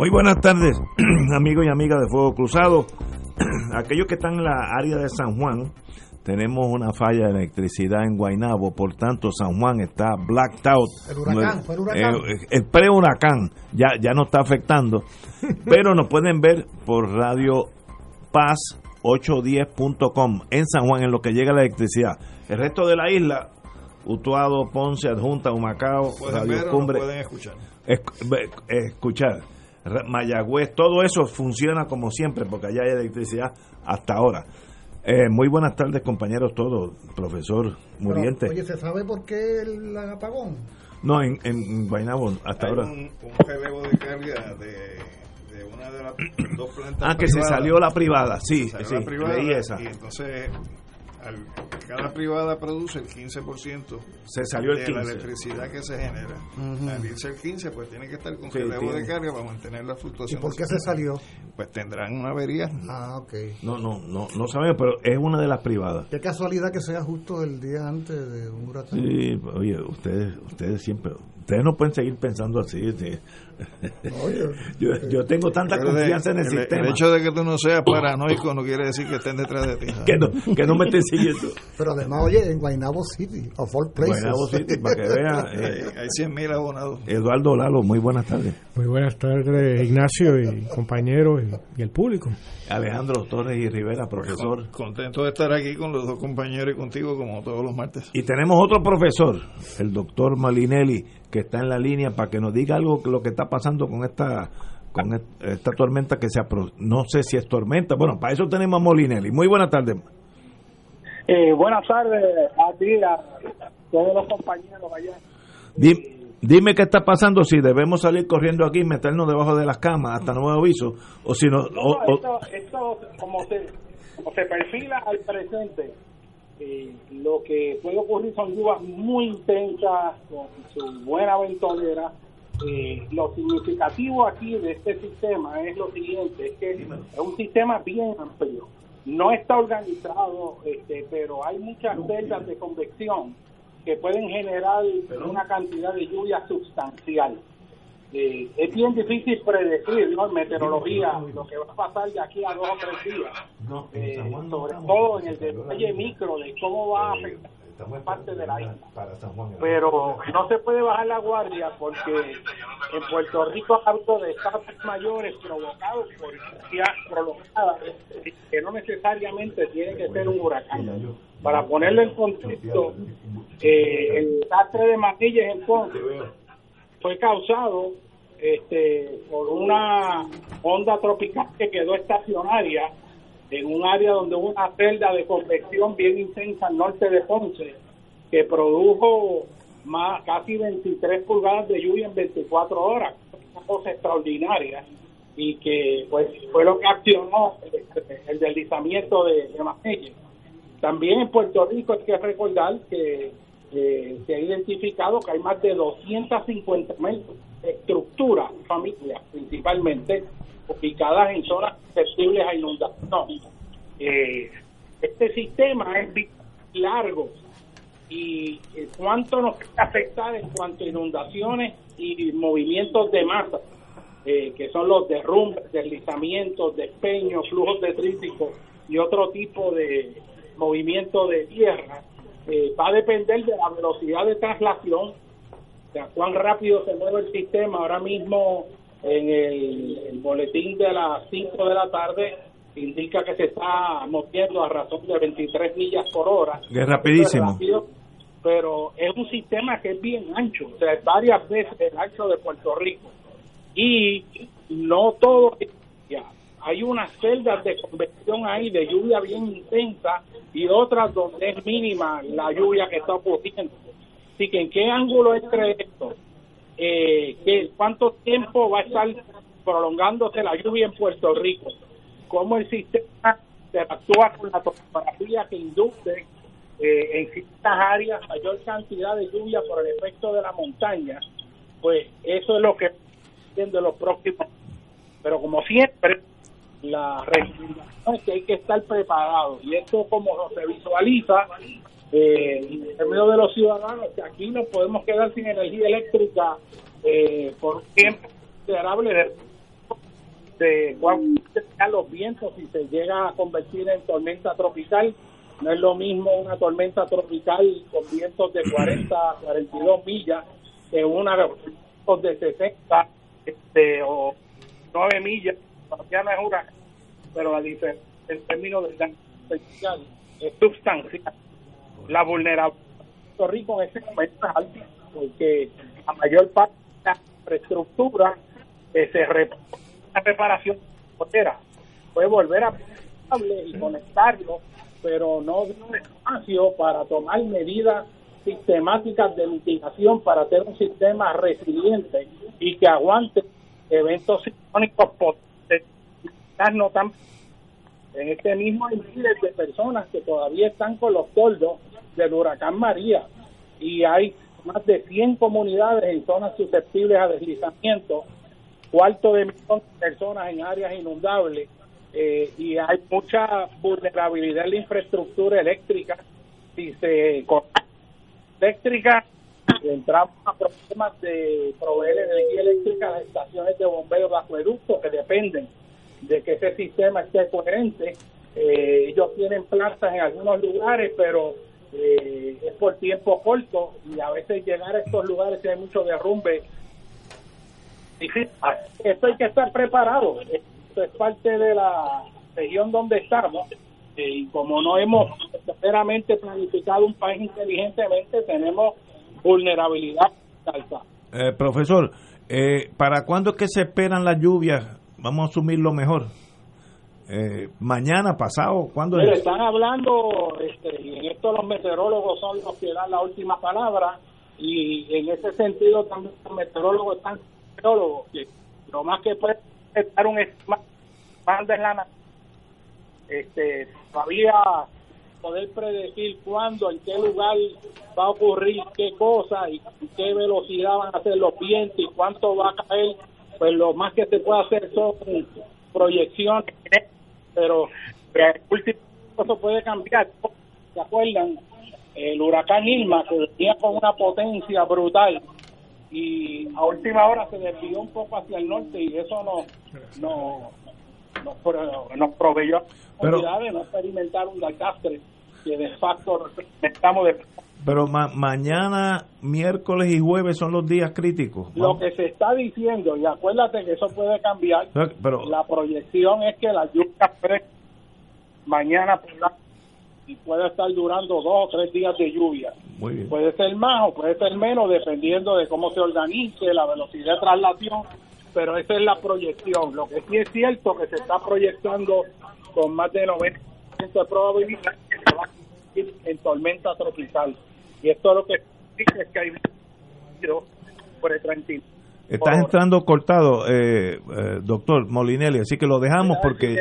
Muy buenas tardes, amigos y amigas de Fuego Cruzado. Aquellos que están en la área de San Juan, tenemos una falla de electricidad en Guaynabo, por tanto San Juan está blacked out. El huracán, fue el huracán. Eh, el pre-huracán ya, ya no está afectando, pero nos pueden ver por Radio Paz 810.com en San Juan en lo que llega la electricidad. El resto de la isla, Utuado, Ponce, Adjunta, Humacao, Pueden Radio ver o Cumbre, no pueden escuchar. Escuchar, Mayagüez, todo eso funciona como siempre, porque allá hay electricidad hasta ahora. Eh, muy buenas tardes, compañeros todos, profesor Muriente. Pero, oye, ¿se sabe por qué el apagón? no, en, en Guaynabo, hasta Hay ahora. un, un relevo de carga de, de una de las dos plantas Ah, que se salió la privada, sí, Salió sí, la privada, leí esa. Y entonces, al- cada privada produce el 15% Se salió el de la 15. electricidad que se genera. Al irse el 15, pues tiene que estar con Sí, relevo tiene. de carga para mantener la ¿Y fluctuación. por qué se salió? Pues tendrán una avería. Ah, ok. No, no, no, no sabemos, pero es una de las privadas. Qué casualidad que sea justo el día antes de un huracán. Sí, oye, ustedes, ustedes siempre, ustedes no pueden seguir pensando así. sí. Yo, yo tengo tanta Pero de- confianza en el, el, sistema el hecho de que tú no seas paranoico no quiere decir que estén detrás de ti. que, no, que no me estén siguiendo. pero además, oye, en Guaynabo City, of all places. Guaynabo City, para que vea. Hay, eh, hay 100.000 abonados. Eduardo Lalo, muy buenas tardes. Muy buenas tardes, Ignacio y compañeros y, y el público. Alejandro Torres y Rivera, profesor. Contento de estar aquí con los dos compañeros y contigo como todos los martes. Y tenemos otro profesor, el doctor Malinelli, que está en la línea para que nos diga algo que lo que está pasando con esta con esta tormenta que se apro no sé si es tormenta, bueno, para eso tenemos a Molinelli. Muy buenas tardes. Eh, buenas tardes a ti, a todos los compañeros allá. Di- dime qué está pasando, si debemos salir corriendo aquí y meternos debajo de las camas hasta nuevo aviso, o si no... No, o- o- esto, esto como, se, como se perfila al presente, eh, lo que puede ocurrir son lluvias muy intensas, con su buena ventolera. Eh, lo significativo aquí de este sistema es lo siguiente, es que es un sistema bien amplio. No está organizado, este, pero hay muchas celdas de convección que pueden generar una cantidad de lluvia sustancial. Eh, es bien difícil predecir ¿no? en meteorología lo que va a pasar de aquí a dos o tres días, Eh, sobre todo en el detalle micro de cómo va a afectar parte de la isla. Pero no se puede bajar la guardia porque en Puerto Rico ha habido desastres mayores provocados por lluvias prolongadas que no necesariamente tiene que ser un huracán. Para ponerlo en contexto, eh, el desastre de Matillas en Ponce fue causado este, por una onda tropical que quedó estacionaria en un área donde hubo una celda de convección bien intensa al norte de Ponce que produjo más casi 23 pulgadas de lluvia en 24 horas, una cosa extraordinaria y que pues fue lo que accionó el, deslizamiento de, de. También en Puerto Rico hay que recordar que eh, se ha identificado que hay más de 250 mil estructuras, familias principalmente, ubicadas en zonas susceptibles a inundación. Eh, este sistema es largo y cuánto nos puede afectar en cuanto a inundaciones y movimientos de masa, eh, que son los derrumbes, deslizamientos, despeños, flujos detríticos y otro tipo de movimiento de tierra, eh, va a depender de la velocidad de traslación, o sea, cuán rápido se mueve el sistema. Ahora mismo en el, el boletín de las 5 de la tarde indica que se está moviendo a razón de 23 millas por hora. Es rapidísimo. Esto es rápido, pero es un sistema que es bien ancho, o sea, es varias veces el ancho de Puerto Rico. Y no todo es ya. Hay unas celdas de convección ahí de lluvia bien intensa y otras donde es mínima la lluvia que está ocurriendo. Así que, ¿en qué ángulo entre esto? Eh, ¿qué, ¿Cuánto tiempo va a estar prolongándose la lluvia en Puerto Rico, cómo el sistema interactúa con la topografía que induce eh, en ciertas áreas mayor cantidad de lluvia por el efecto de la montaña, pues eso es lo que de los próximos. Pero como siempre, la recomendación es que hay que estar preparado y esto como se visualiza eh, en medio de los ciudadanos, que aquí no podemos quedar sin energía eléctrica eh, por un tiempo considerable de, de cuando los vientos y se llega a convertir en tormenta tropical. No es lo mismo una tormenta tropical con vientos de 40 a 42 millas que una de 60 este, o 9 millas. No es huracán, pero la diferencia en términos de daño es sustancial. La vulnerabilidad de Puerto Rico en ese momento es alta, porque la mayor parte de la infraestructura que se la reparación puede volver a y conectarlo, pero no dio espacio para tomar medidas sistemáticas de mitigación para hacer un sistema resiliente y que aguante eventos sismónicos potentes, no tan en este mismo hay miles de personas que todavía están con los toldos del huracán María y hay más de 100 comunidades en zonas susceptibles a deslizamiento, cuarto de millón de personas en áreas inundables eh, y hay mucha vulnerabilidad en la infraestructura eléctrica. Si se eléctrica, entramos a problemas de proveer energía eléctrica a las estaciones de bombeo de acueducto que dependen de que ese sistema esté coherente. Eh, ellos tienen plantas en algunos lugares, pero eh, es por tiempo corto y a veces llegar a estos lugares hay mucho derrumbe. Esto hay que estar preparado. Esto es parte de la región donde estamos eh, y como no hemos verdaderamente planificado un país inteligentemente, tenemos vulnerabilidad alta. profesor, ¿para cuándo es que se esperan las lluvias vamos a asumir lo mejor. Eh, mañana, pasado, ¿cuándo es? Están hablando, este, y en esto los meteorólogos son los que dan la última palabra, y en ese sentido también los meteorólogos están meteorólogos, que lo más que puede estar un estimado de la este, todavía poder predecir cuándo, en qué lugar va a ocurrir qué cosa y qué velocidad van a ser los vientos y cuánto va a caer pues lo más que se puede hacer son proyecciones, pero el último eso puede cambiar. ¿Se acuerdan? El huracán Irma, que venía con una potencia brutal y a última hora se desvió un poco hacia el norte y eso no, no, nos proveyó la de no experimentar un desastre que de facto estamos de pero mañana, miércoles y jueves son los días críticos. Lo que se está diciendo, y acuérdate que eso puede cambiar, pero, la proyección es que la lluvia mañana y puede estar durando dos o tres días de lluvia. Puede ser más o puede ser menos, dependiendo de cómo se organice, la velocidad de traslación, pero esa es la proyección. Lo que sí es cierto que se está proyectando con más de 90% de probabilidad que se va a en tormenta tropical. Y esto lo que dice es que hay por el tranquilo. Estás entrando cortado, eh, eh, doctor Molinelli, así que lo dejamos porque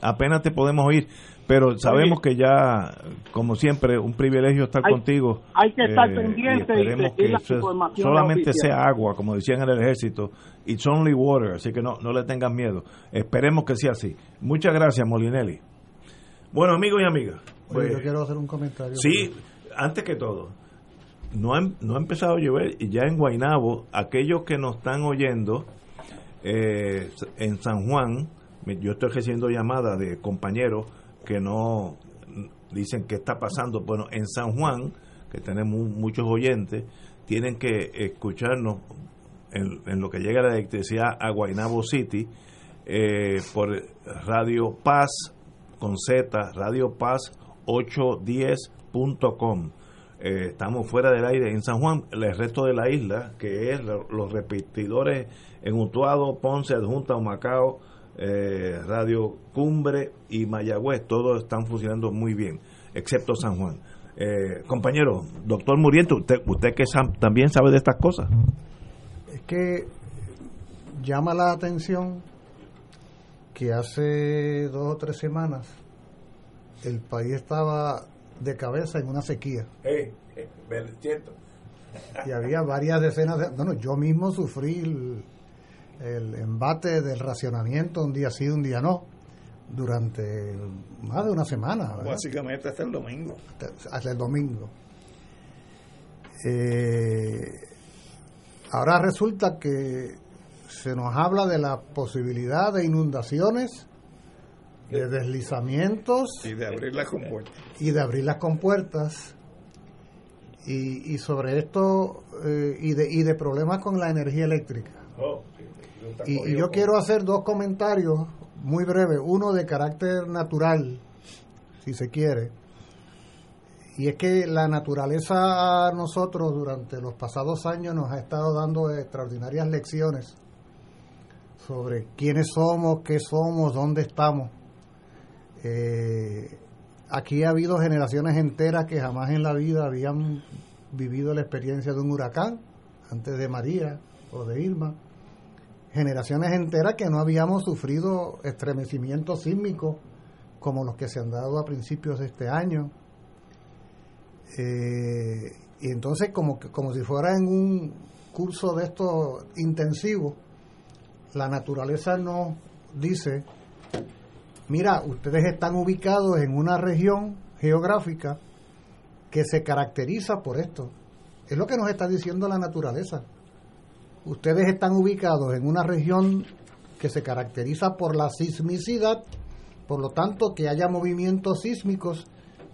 apenas te podemos oír, pero sabemos que ya, como siempre, un privilegio estar contigo. Hay que estar eh, pendiente y, esperemos que solamente sea agua, como decían en el ejército, it's only water, así que no, no le tengan miedo. Esperemos que sea así. Muchas gracias, Molinelli. Bueno, amigos y amigas. yo pues, quiero hacer un comentario. Sí, antes que todo, no ha, no ha empezado a llover y ya en Guainabo, aquellos que nos están oyendo eh, en San Juan, yo estoy recibiendo llamadas de compañeros que no dicen qué está pasando. Bueno, en San Juan, que tenemos muchos oyentes, tienen que escucharnos en, lo que llega la electricidad a Guainabo City eh, por Radio Paz con Z, Radio Paz 810.com. Eh, estamos fuera del aire en San Juan, el resto de la isla, que es los repetidores en Utuado, Ponce, Adjunta, Macao, eh, Radio Cumbre y Mayagüez, todos están funcionando muy bien, excepto San Juan. Eh, compañero, doctor Muriento, usted, usted que también sabe de estas cosas. Es que llama la atención que hace dos o tres semanas el país estaba de cabeza en una sequía. Eh, eh, cierto. Y había varias decenas de... Bueno, yo mismo sufrí el, el embate del racionamiento un día sí, un día no, durante más de una semana. ¿verdad? Básicamente hasta el domingo. hasta el domingo. Eh, ahora resulta que se nos habla de la posibilidad de inundaciones, de deslizamientos Y de abrir las compuertas. y de abrir las compuertas. Y, y sobre esto, eh, y, de, y de problemas con la energía eléctrica. Y, y yo quiero hacer dos comentarios muy breves, uno de carácter natural, si se quiere, y es que la naturaleza a nosotros durante los pasados años nos ha estado dando extraordinarias lecciones sobre quiénes somos, qué somos, dónde estamos. Eh, aquí ha habido generaciones enteras que jamás en la vida habían vivido la experiencia de un huracán, antes de María o de Irma generaciones enteras que no habíamos sufrido estremecimientos sísmicos como los que se han dado a principios de este año. Eh, y entonces, como, como si fuera en un curso de estos intensivos, la naturaleza nos dice, mira, ustedes están ubicados en una región geográfica que se caracteriza por esto. Es lo que nos está diciendo la naturaleza ustedes están ubicados en una región que se caracteriza por la sismicidad, por lo tanto que haya movimientos sísmicos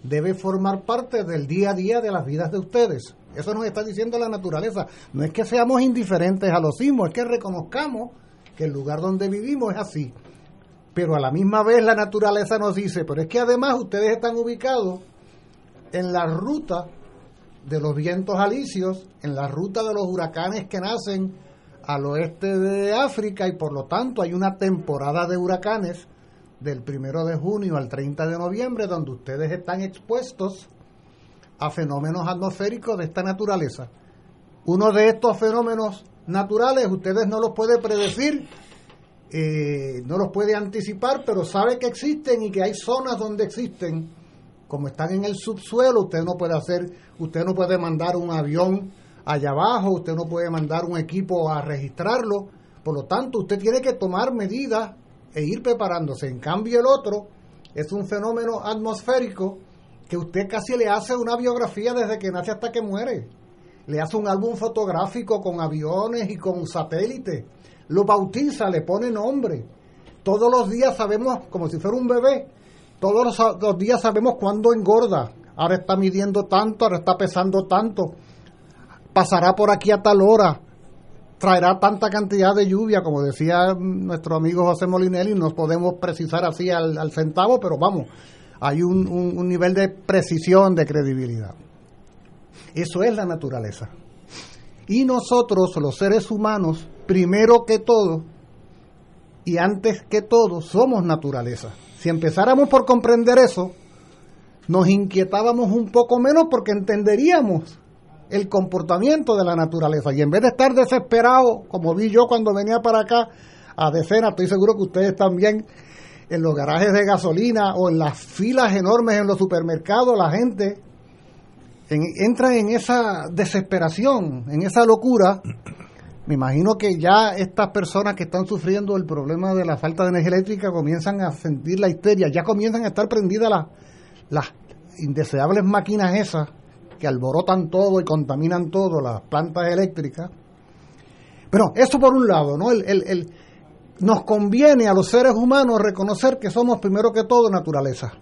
debe formar parte del día a día de las vidas de ustedes. Eso nos está diciendo la naturaleza. No es que seamos indiferentes a los sismos, es que reconozcamos que el lugar donde vivimos es así. Pero a la misma vez la naturaleza nos dice, pero es que además ustedes están ubicados en la ruta de los vientos alisios, en la ruta de los huracanes que nacen al oeste de África y por lo tanto hay una temporada de huracanes del primero de junio al 30 de noviembre donde ustedes están expuestos a fenómenos atmosféricos de esta naturaleza. Uno de estos fenómenos naturales ustedes no los pueden predecir, eh, no los puede anticipar, pero sabe que existen y que hay zonas donde existen como están en el subsuelo, usted no puede hacer, usted no puede mandar un avión allá abajo, usted no puede mandar un equipo a registrarlo, por lo tanto usted tiene que tomar medidas e ir preparándose. En cambio el otro es un fenómeno atmosférico que usted casi le hace una biografía desde que nace hasta que muere. Le hace un álbum fotográfico con aviones y con satélites, lo bautiza, le pone nombre. Todos los días sabemos, como si fuera un bebé, todos los, días sabemos cuándo engorda. Ahora está midiendo tanto, ahora está pesando tanto. Pasará por aquí a tal hora. Traerá tanta cantidad de lluvia, como decía nuestro amigo José Molinelli. No podemos precisar así al, centavo, pero vamos, hay un nivel de precisión, de credibilidad. Eso es la naturaleza. Y nosotros, los seres humanos, primero que todo, y antes que todo somos naturaleza. Si empezáramos por comprender eso, nos inquietábamos un poco menos porque entenderíamos el comportamiento de la naturaleza. Y en vez de estar desesperados, como vi yo cuando venía para acá a decenas, estoy seguro que ustedes también, en los garajes de gasolina o en las filas enormes en los supermercados, la gente en- entra en esa desesperación, en esa locura, me imagino que ya estas personas que están sufriendo el problema de la falta de energía eléctrica comienzan a sentir la histeria, ya comienzan a estar prendidas las, indeseables máquinas esas que alborotan todo y contaminan todo, las plantas eléctricas. Pero eso por un lado, ¿no? El- nos conviene a los seres humanos reconocer que somos primero que todo naturaleza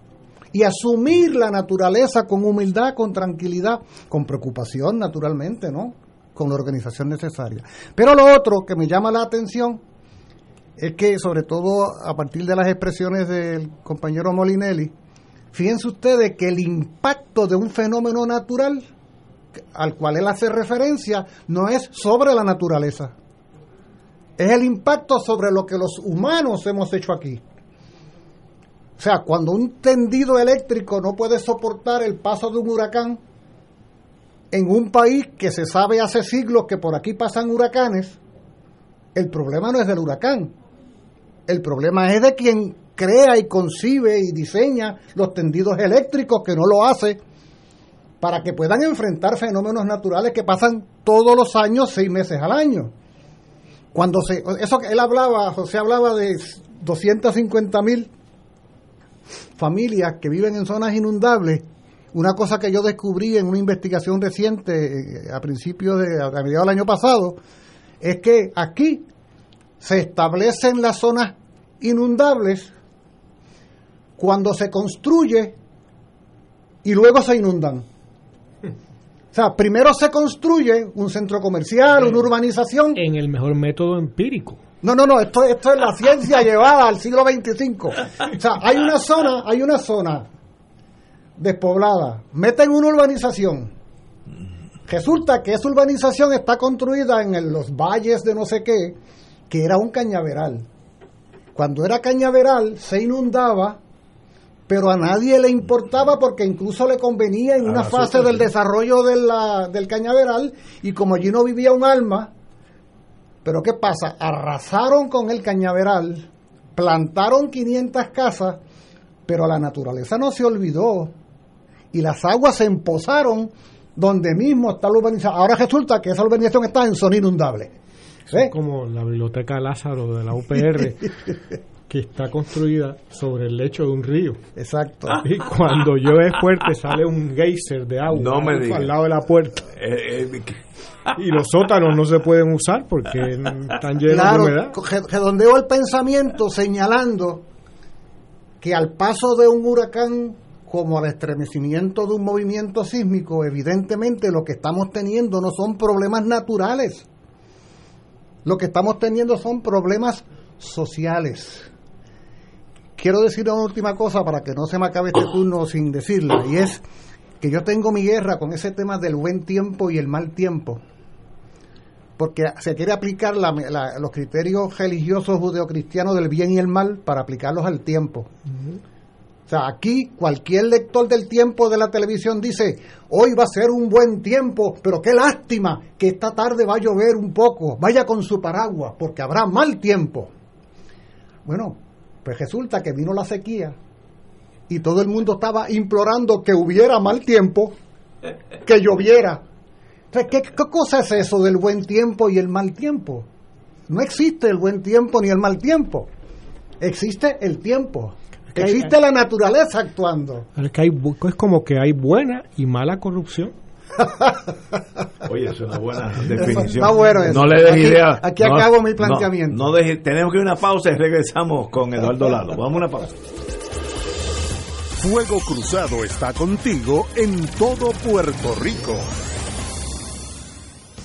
y asumir la naturaleza con humildad, con tranquilidad, con preocupación naturalmente, ¿no? Con la organización necesaria. Pero lo otro que me llama la atención es que, sobre todo a partir de las expresiones del compañero Molinelli, fíjense ustedes que el impacto de un fenómeno natural al cual él hace referencia no es sobre la naturaleza, es el impacto sobre lo que los humanos hemos hecho aquí. O sea, cuando un tendido eléctrico no puede soportar el paso de un huracán en un país que se sabe hace siglos que por aquí pasan huracanes, El problema no es del huracán. El problema es de quien crea y concibe y diseña los tendidos eléctricos, que no lo hace, para que puedan enfrentar fenómenos naturales que pasan todos los años, seis meses al año. Cuando se, eso que él hablaba, José hablaba de 250 mil familias que viven en zonas inundables. Una cosa que yo descubrí en una investigación reciente, eh, a principios de, a mediados del año pasado, es que aquí se establecen las zonas inundables cuando se construye y luego se inundan. O sea, primero se construye un centro comercial, una urbanización. En el mejor método empírico. No, no, no, esto, esto es la ciencia llevada al siglo XXV. O sea, hay una zona, hay una zona despoblada. Meten una urbanización. Resulta que esa urbanización está construida en los valles de no sé qué, que era un cañaveral. Cuando era cañaveral se inundaba, pero a nadie le importaba porque incluso le convenía en una fase del desarrollo de la, del cañaveral y como allí no vivía un alma, pero ¿qué pasa? Arrasaron con el cañaveral, plantaron 500 casas, pero la naturaleza no se olvidó y las aguas se empozaron donde mismo está la urbanización. Ahora resulta que esa urbanización está en zona inundable. Es como la biblioteca Lázaro de la UPR, que está construida sobre el lecho de un río. Exacto. Y cuando llueve fuerte sale un geyser de agua No me al- digas. al lado de la puerta. Eh, eh, Y los sótanos no se pueden usar porque están llenos Claro, de humedad. re- redondeo el pensamiento señalando que al paso de un huracán como al estremecimiento de un movimiento sísmico, evidentemente lo que estamos teniendo no son problemas naturales. Lo que estamos teniendo son problemas sociales. Quiero decir una última cosa para que no se me acabe este turno sin decirla, y es que yo tengo mi guerra con ese tema del buen tiempo y el mal tiempo porque se quiere aplicar los criterios religiosos judeocristianos del bien y el mal para aplicarlos al tiempo. O sea, aquí cualquier lector del tiempo de la televisión dice, hoy va a ser un buen tiempo, pero qué lástima que esta tarde va a llover un poco, vaya con su paraguas, porque habrá mal tiempo. Bueno, pues resulta que vino la sequía y todo el mundo estaba implorando que hubiera mal tiempo, que lloviera. ¿qué, ¿Qué cosa es eso del buen tiempo y el mal tiempo? No existe el buen tiempo ni el mal tiempo. Existe el tiempo. Hay- Existe la naturaleza actuando. Es, que hay es como que hay buena y mala corrupción. Oye, es una buena definición. Está bueno eso. No le des Aquí- idea. aquí No, acabo mi no, planteamiento. No, deje- tenemos que ir a una pausa y regresamos con Eduardo Lalo. Vamos a una pausa. Fuego Cruzado está contigo en todo Puerto Rico.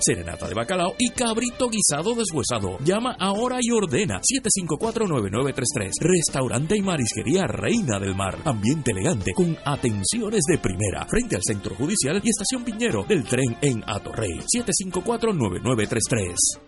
serenata de bacalao y cabrito guisado deshuesado. Llama ahora y ordena 754-9933. Restaurante y marisquería Reina del Mar. Ambiente elegante con atenciones de primera. Frente al Centro Judicial y Estación Piñero del tren en Atorrey. 754-9933.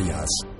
Arias.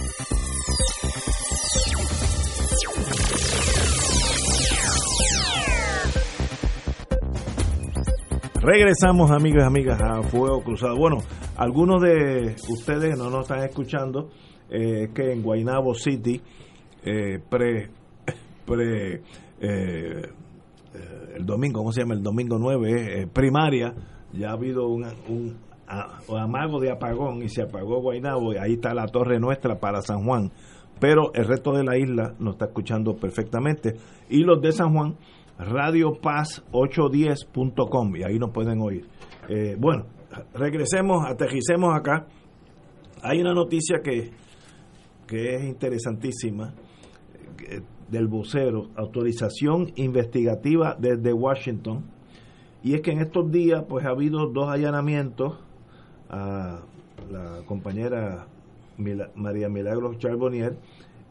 Regresamos, amigas y amigas, a Fuego Cruzado. Bueno, algunos de ustedes no nos están escuchando, eh, que en Guaynabo City, eh, pre, pre eh, eh, el domingo, ¿cómo se llama? El domingo 9, eh, primaria, ya ha habido un, un, un amago de apagón y se apagó Guaynabo y ahí está la torre nuestra para San Juan. Pero el resto de la isla nos está escuchando perfectamente. Y los de San Juan, radiopaz810.com y ahí nos pueden oír. Eh, bueno, regresemos, aterricemos acá. Hay una noticia que, que es interesantísima eh, del vocero, autorización investigativa desde Washington. Y es que en estos días pues ha habido dos allanamientos a la compañera María Milagros Charbonnier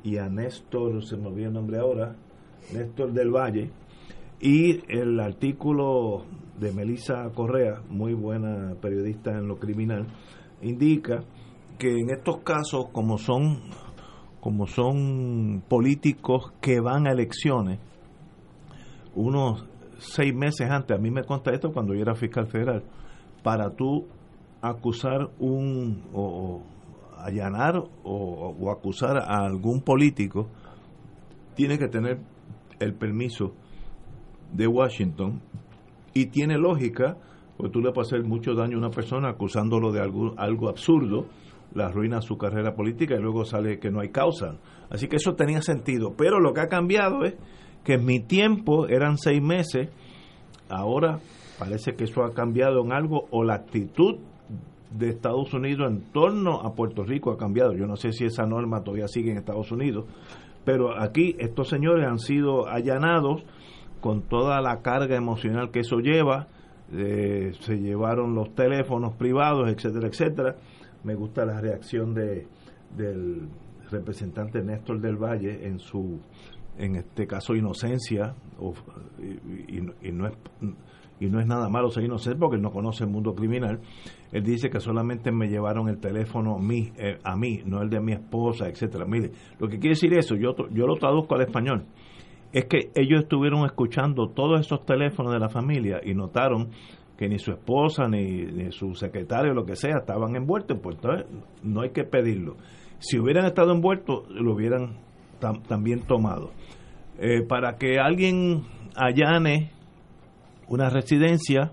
y a Néstor, se me olvidó el nombre ahora, Néstor del Valle, y el artículo de Melissa Correa, muy buena periodista en lo criminal, indica que en estos casos, como son, como son políticos que van a elecciones, unos seis meses antes, a mí me consta esto cuando yo era fiscal federal, para tú acusar un o, allanar o, o acusar a algún político, tiene que tener el permiso de Washington y tiene lógica, porque tú le puedes hacer mucho daño a una persona acusándolo de algo, algo absurdo, la arruina su carrera política y luego sale que no hay causa. Así que eso tenía sentido. Pero lo que ha cambiado es que en mi tiempo eran seis meses, ahora parece que eso ha cambiado en algo o la actitud de Estados Unidos en torno a Puerto Rico ha cambiado. Yo no sé si esa norma todavía sigue en Estados Unidos, pero aquí estos señores han sido allanados con toda la carga emocional que eso lleva. eh, se llevaron los teléfonos privados, etcétera, etcétera. Me gusta la reacción de del representante Néstor del Valle en su en este caso inocencia y, no es y no es nada malo ser inocente porque no conoce el mundo criminal. Él dice que solamente me llevaron el teléfono mí, eh, a mí no el de mi esposa, etcétera. Mire, lo que quiere decir eso, yo, yo lo traduzco al español, es que ellos estuvieron escuchando todos esos teléfonos de la familia y notaron que ni su esposa ni, ni su secretario, lo que sea, estaban envueltos, pues entonces no hay que pedirlo. Si hubieran estado envueltos, lo hubieran tam- también tomado. Eh, para que alguien allane una residencia,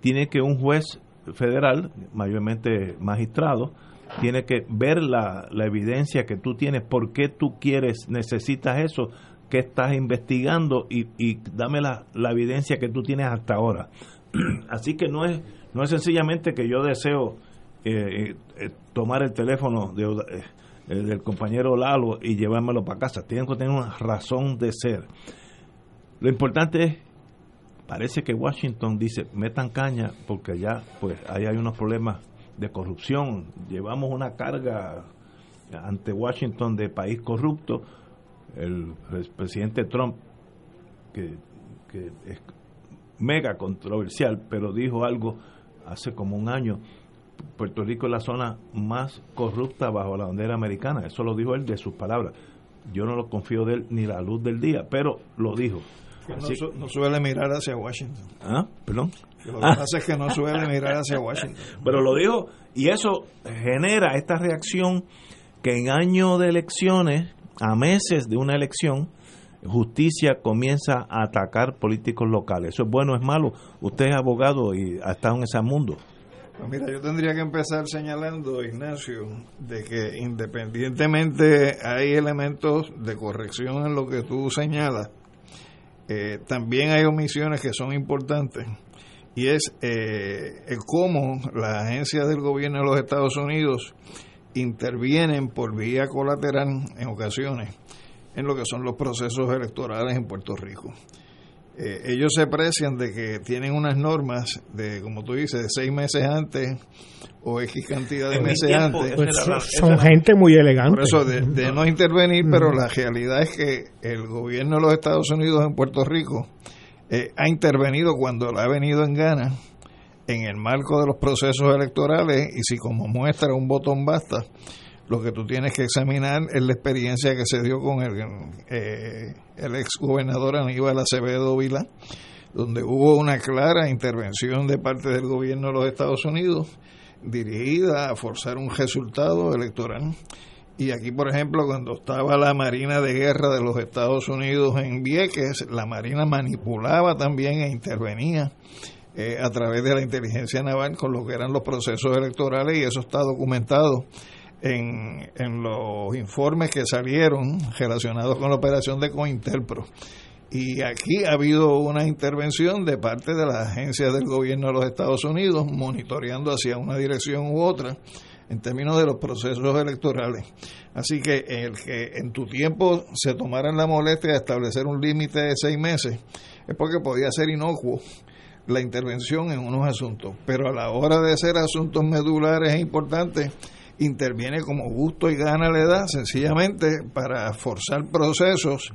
tiene que un juez federal, mayormente magistrado, tiene que ver la, la evidencia que tú tienes, por qué tú quieres, necesitas eso, qué estás investigando y, dame la, evidencia que tú tienes hasta ahora. Así que no es, no es sencillamente que yo deseo eh, eh, tomar el teléfono de, eh, eh, del compañero Lalo y llevármelo para casa. Tienen que tener una razón de ser. Lo importante es, parece que Washington dice, metan caña porque ya pues ahí hay unos problemas de corrupción. Llevamos una carga ante Washington de país corrupto. El pres- presidente Trump, que, que es mega controversial, pero dijo algo hace como un año Puerto Rico es la zona más corrupta bajo la bandera americana. Eso lo dijo él de sus palabras. Yo no lo confío de él ni la luz del día, pero lo dijo. no, suele mirar hacia Washington. ¿Ah? ¿Perdón? Lo que pasa es que no suele mirar hacia Washington. Pero lo dijo, y eso genera esta reacción que en año de elecciones, a meses de una elección, justicia comienza a atacar políticos locales. ¿Eso es bueno o es malo? Usted es abogado y ha estado en ese mundo. Pues mira, yo tendría que empezar señalando, Ignacio, de que independientemente hay elementos de corrección en lo que tú señalas, eh, también hay omisiones que son importantes y es eh, el cómo las agencias del gobierno de los Estados Unidos intervienen por vía colateral en ocasiones en lo que son los procesos electorales en Puerto Rico. Eh, ellos se aprecian de que tienen unas normas de, como tú dices, de seis meses antes o X cantidad de meses antes. Pues son gente muy elegante. Por eso, de, no intervenir, pero la realidad es que el gobierno de los Estados Unidos en Puerto Rico eh, ha intervenido cuando le ha venido en gana en el marco de los procesos electorales y si como muestra un botón basta, lo que tú tienes que examinar es la experiencia que se dio con el, eh, el ex gobernador Aníbal Acevedo Vila, donde hubo una clara intervención de parte del gobierno de los Estados Unidos dirigida a forzar un resultado electoral. Y aquí, por ejemplo, cuando estaba la Marina de Guerra de los Estados Unidos en Vieques, la Marina manipulaba también e intervenía eh, a través de la inteligencia naval con lo que eran los procesos electorales y eso está documentado en, en los informes que salieron relacionados con la operación de Cointelpro. Y aquí ha habido una intervención de parte de las agencias del gobierno de los Estados Unidos, monitoreando hacia una dirección u otra en términos de los procesos electorales. Así que el que en tu tiempo se tomaran la molestia de establecer un límite de seis meses es porque podía ser inocuo la intervención en unos asuntos, pero a la hora de hacer asuntos medulares e importantes, interviene como gusto y gana le da, sencillamente para forzar procesos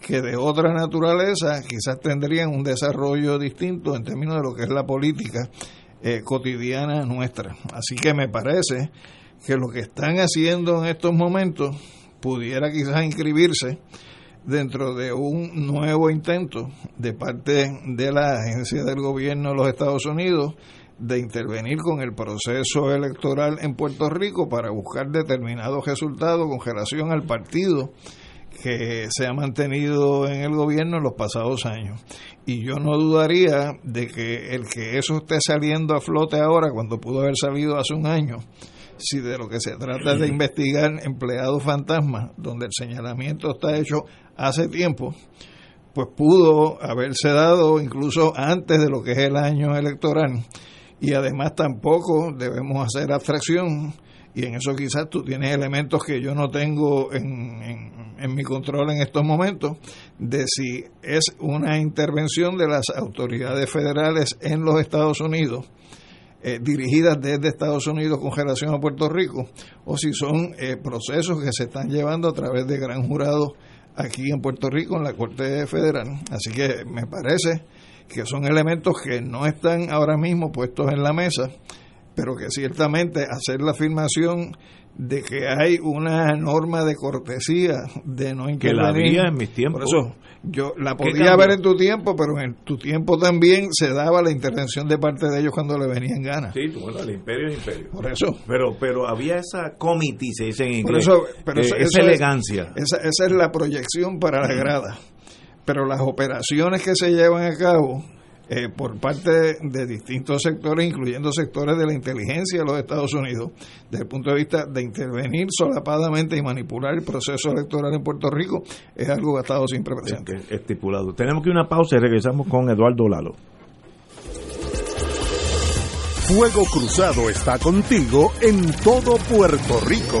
que de otra naturaleza quizás tendrían un desarrollo distinto en términos de lo que es la política eh, cotidiana nuestra. Así que me parece que lo que están haciendo en estos momentos pudiera quizás inscribirse dentro de un nuevo intento de parte de la agencia del gobierno de los Estados Unidos de intervenir con el proceso electoral en Puerto Rico para buscar determinados resultados con relación al partido que se ha mantenido en el gobierno en los pasados años. Y yo no dudaría de que el que eso esté saliendo a flote ahora, cuando pudo haber salido hace un año, si de lo que se trata es de investigar empleados fantasmas, donde el señalamiento está hecho hace tiempo, pues pudo haberse dado incluso antes de lo que es el año electoral. Y además tampoco debemos hacer abstracción y en eso quizás tú tienes elementos que yo no tengo en, en, mi control en estos momentos de si es una intervención de las autoridades federales en los Estados Unidos eh, dirigidas desde Estados Unidos con relación a Puerto Rico o si son eh, procesos que se están llevando a través de gran jurado aquí en Puerto Rico en la Corte Federal. Así que me parece que son elementos que no están ahora mismo puestos en la mesa, pero que ciertamente hacer la afirmación de que hay una norma de cortesía de no intervenir. Que la había en mis tiempos. Por eso, yo la podía ver en tu tiempo, pero en tu tiempo también se daba la intervención de parte de ellos cuando le venían ganas. Sí, bueno, el imperio es imperio. Por eso. Pero pero había esa comité, se dice en inglés. Por eso, pero esa elegancia. esa, esa es la proyección para la grada pero las operaciones que se llevan a cabo eh, por parte de, distintos sectores, incluyendo sectores de la inteligencia de los Estados Unidos, desde el punto de vista de intervenir solapadamente y manipular el proceso electoral en Puerto Rico, es algo que ha estado siempre presente. Estipulado. Tenemos que una pausa y regresamos con Eduardo Lalo. Fuego Cruzado está contigo en todo Puerto Rico.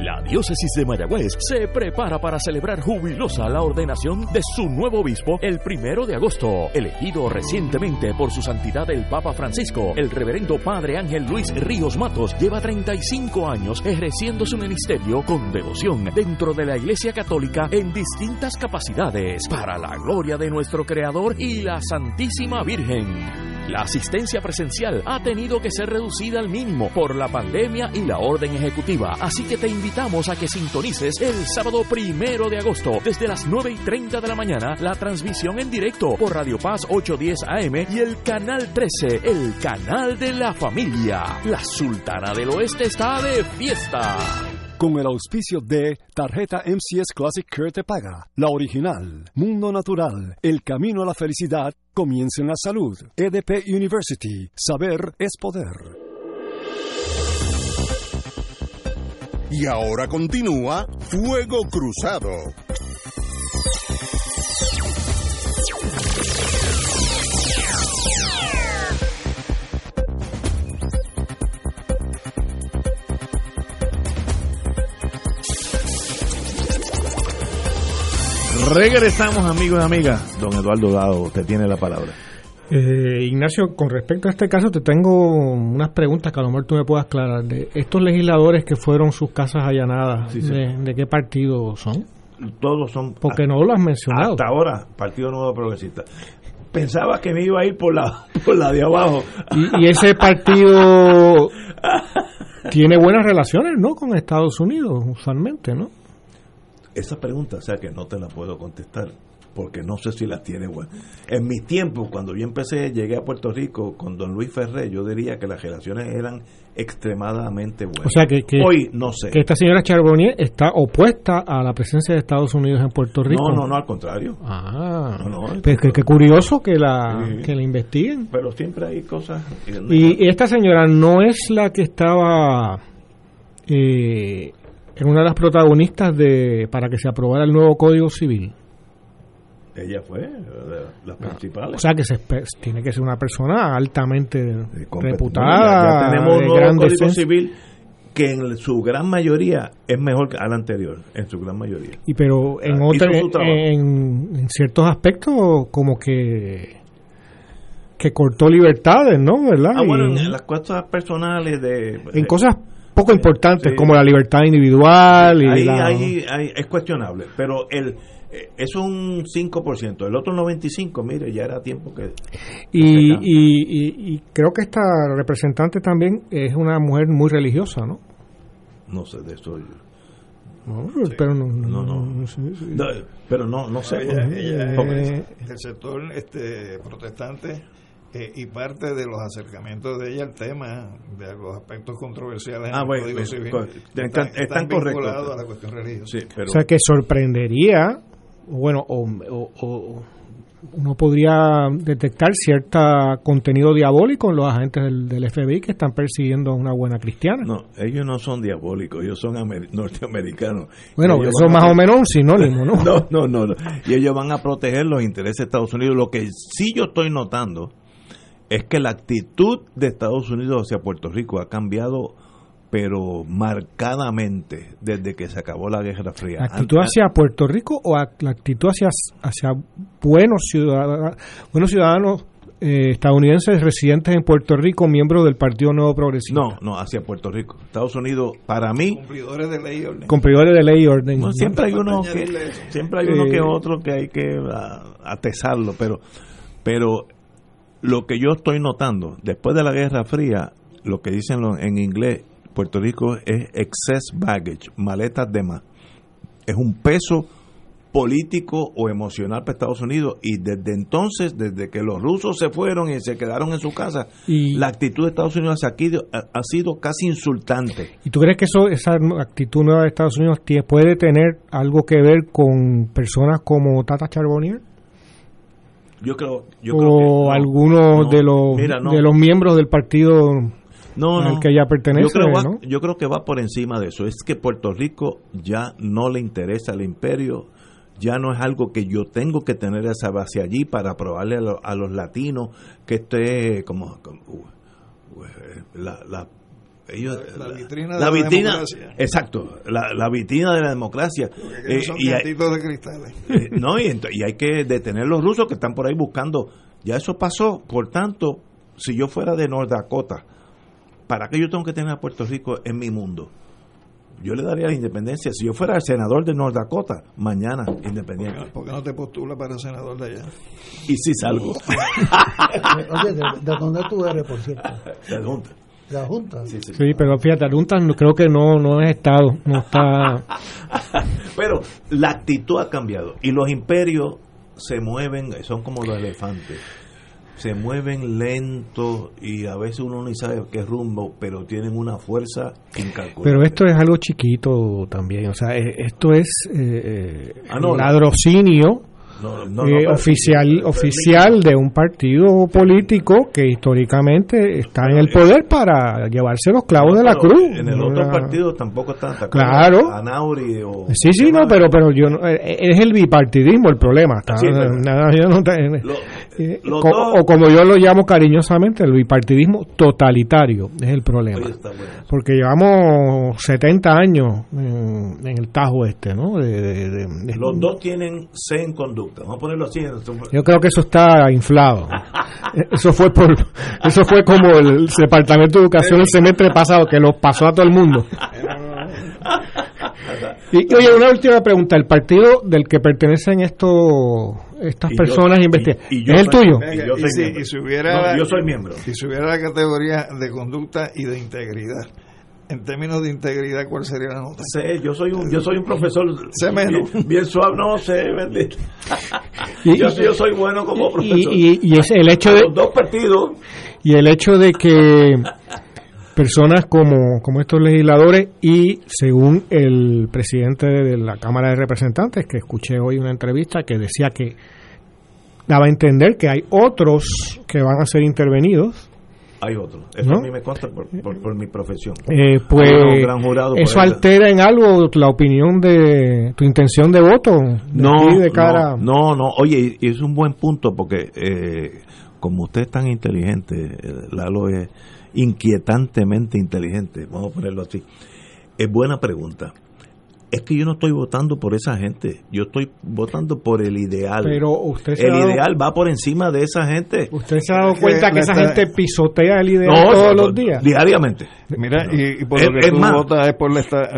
La diócesis de Mayagüez se prepara para celebrar jubilosa la ordenación de su nuevo obispo el primero de agosto, elegido recientemente por su santidad el Papa Francisco. El reverendo Padre Ángel Luis Ríos Matos lleva 35 años ejerciendo su ministerio con devoción dentro de la Iglesia Católica en distintas capacidades para la gloria de nuestro Creador y la Santísima Virgen. La asistencia presencial ha tenido que ser reducida al mínimo por la pandemia y la orden ejecutiva, así que te invitamos a que sintonices el sábado primero de agosto desde las 9 y 30 de la mañana la transmisión en directo por Radio Paz 810 AM y el Canal 13, el canal de la familia. La Sultana del Oeste está de fiesta con el auspicio de Tarjeta MCS Classic Care Te Paga, la original, Mundo Natural, El Camino a la Felicidad, Comienza en la Salud, EDP University, Saber es Poder. Y ahora continúa Fuego Cruzado. Regresamos, amigos y amigas. Don Eduardo Dado, usted tiene la palabra. Eh, Ignacio, con respecto a este caso, te tengo unas preguntas que a lo mejor tú me puedas aclarar. De estos legisladores que fueron sus casas allanadas, Sí, sí. De, de qué partido son? Todos son. Porque no lo has mencionado. Hasta ahora, Partido Nuevo Progresista. Pensaba que me iba a ir por la, por la de abajo. Y, y ese partido tiene buenas relaciones, ¿no? Con Estados Unidos, usualmente, ¿no? Esa pregunta, o sea que no te la puedo contestar, porque no sé si la tiene buena. En mis tiempos, cuando yo empecé, llegué a Puerto Rico con don Luis Ferré, yo diría que las relaciones eran extremadamente buenas. O sea que, que, Hoy no sé. que esta señora Charbonnier está opuesta a la presencia de Estados Unidos en Puerto Rico. No, no, no, al contrario. Ah, No, no, pues que, que curioso que la, Sí. que la investiguen. Pero siempre hay cosas. Y esta señora no es la que estaba eh, en una de las protagonistas de para que se aprobara el nuevo Código Civil. Ella fue de las principales. O sea que se tiene que ser una persona altamente reputada, ya, tenemos un nuevo gran Código decencia. Civil que en su gran mayoría es mejor que al anterior, en su gran mayoría. Y pero en Ah, otra- en, en ciertos aspectos como que que cortó libertades, ¿no? ¿Verdad? Ah, bueno, en las cosas personales de... en cosas poco importantes Sí. como la libertad individual y ahí, la- ahí- ahí es cuestionable, pero el eh, es un 5%, el otro 95%, mire, ya era tiempo que... y, y, y- y creo que esta representante también es una mujer muy religiosa, ¿no? No sé de eso. yo- No, pero no, No, no. no sé, sí. No, pero no, no sé. Ella- Eh, del sector este, protestante eh, y parte de los acercamientos de ella al tema de los aspectos controversiales Ah, en el bueno, Código Civil co- están- están correctos. vinculados a la cuestión religiosa. sí, pero... O sea que sorprendería, bueno, o, o- o uno podría detectar cierto contenido diabólico en los agentes del, del FBI que están persiguiendo a una buena cristiana. No, ellos no son diabólicos, ellos son amer- norteamericanos. bueno, Ellos eso más a- o menos un sinónimo, ¿no? No, no, no, no. Y ellos van a proteger los intereses de Estados Unidos. Lo que sí yo estoy notando es que la actitud de Estados Unidos hacia Puerto Rico ha cambiado pero marcadamente desde que se acabó la Guerra Fría. ¿La actitud hacia Puerto Rico o la actitud hacia, hacia buenos ciudadanos, buenos ciudadanos eh, estadounidenses residentes en Puerto Rico, miembros del Partido Nuevo Progresista? No, no, hacia Puerto Rico. Estados Unidos, para mí... Cumplidores de ley y orden. Cumplidores de ley y orden. siempre hay uno que, siempre hay uno que otro que hay que atesarlo, pero, pero lo que yo estoy notando, después de la Guerra Fría, lo que dicen en inglés, Puerto Rico es excess baggage, maletas de más. Es un peso político o emocional para Estados Unidos y desde entonces, desde que los rusos se fueron y se quedaron en su casa, la actitud de Estados Unidos ha, ha, sido casi insultante. ¿Y tú crees que eso, esa actitud nueva de Estados Unidos puede tener algo que ver con personas como Tata Charbonnier? Yo creo, yo o algunos de los de los miembros del partido no, al que ya pertenece. Yo creo, yo creo que va por encima de eso. Es que Puerto Rico ya no le interesa al imperio, ya no es algo que yo tengo que tener esa base allí para probarle a, los latinos que esté como, la, la ellos, la, vitrina de la, democracia. exacto la, la, vitrina de la democracia eh, son y hay, de cristales eh, no y, y hay que detener los rusos que están por ahí buscando ya eso pasó por tanto si yo fuera de North Dakota ¿para qué yo tengo que tener a Puerto Rico en mi mundo? Yo le daría la independencia. Si yo fuera el senador de North Dakota, mañana independiente. ¿Por qué no te postula para senador de allá? Y si salgo. Oye, ¿de, dónde tú eres, por cierto? De la Junta. ¿De la Junta? Sí, sí. sí pero fíjate, la Junta creo que no, no es Estado. No está... pero la actitud ha cambiado. Y los imperios se mueven, son como los elefantes se mueven lento y a veces uno ni sabe qué rumbo, pero tienen una fuerza incalculable. Pero esto es algo chiquito también, o sea, eh, esto es eh, eh ah, ladrocinio eh, oficial oficial de un partido político que históricamente está en el poder para llevarse los clavos de la cruz. En el otro partido tampoco están Claro. Anauri o sí, sí, no, pero pero yo es el bipartidismo el problema. O, como yo lo llamo cariñosamente, el bipartidismo totalitario es el problema. Porque llevamos 70 años en, el Tajo este, ¿no? Los dos tienen C en conducta Vamos a ponerlo así. Yo creo que eso está inflado. eso fue por eso fue como el Departamento de Educación el semestre pasado que lo pasó a todo el mundo. Y oye, una última pregunta. ¿El partido del que pertenecen estos estas personas investigan es el tuyo? yo, soy miembro. Si se hubiera la categoría de conducta y de integridad en términos de integridad, ¿cuál sería la nota? Sé, yo soy un, yo soy un profesor sé menos. Bien, suave, no sé, bendito. yo, yo, soy bueno como profesor. Y, y, es el hecho de los dos partidos y el hecho de que personas como, como estos legisladores y según el presidente de la Cámara de Representantes, que escuché hoy una entrevista que decía que daba a entender que hay otros que van a ser intervenidos hay otro. Eso a mí me consta por, por, mi profesión. Eh, pues, ¿eso altera en algo la opinión de tu intención de voto? no, de cara... no, no, Oye, y es un buen punto porque eh, como usted es tan inteligente, eh, Lalo es inquietantemente inteligente, vamos a ponerlo así. Es buena pregunta es que yo no estoy votando por esa gente, yo estoy votando por el ideal. Pero usted el ideal va por encima de esa gente. ¿Usted se ha dado cuenta que, esa gente pisotea el ideal todos los días? Diariamente. Mira, y, por lo que tú votas es por,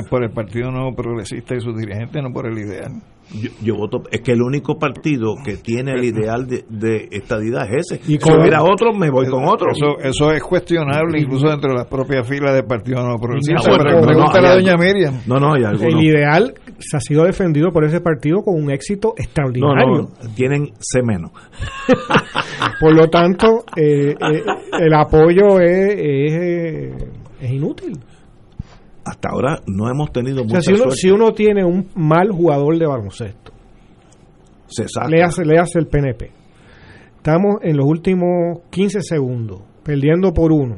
por el Partido Nuevo Progresista y sus dirigentes, no por el ideal. Yo, voto, es que el único partido que tiene el ideal de, estadidad es ese. Y si hubiera otro, me voy con otro. Eso, eso es cuestionable incluso dentro de las propias filas del Partido Nuevo Progresista. pregúntale a doña Miriam. No, no, El ideal se ha sido defendido por ese partido con un éxito extraordinario. tienen C menos. por lo tanto, eh, eh, el apoyo es, es, es inútil hasta ahora no hemos tenido mucha si, uno, si uno tiene un mal jugador de baloncesto, se Le, hace, le hace el PNP. Estamos en los últimos 15 segundos, perdiendo por uno.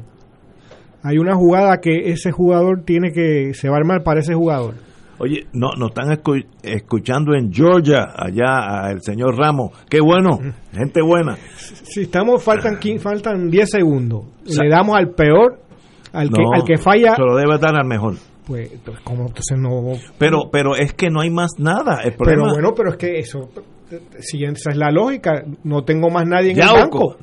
Hay una jugada que ese jugador tiene que, se va a armar para ese jugador. Oye, no, nos están escuchando en Georgia, allá el señor Ramos. Qué bueno, gente buena. Si estamos, faltan, faltan 10 segundos. Le damos al peor al que, al que falla, Se lo debe dar al mejor. pues, pues, como entonces no. Pero, pero es que no hay más nada. El Pero problema, bueno, pero es que eso, si esa es la lógica, no tengo más nadie en el banco.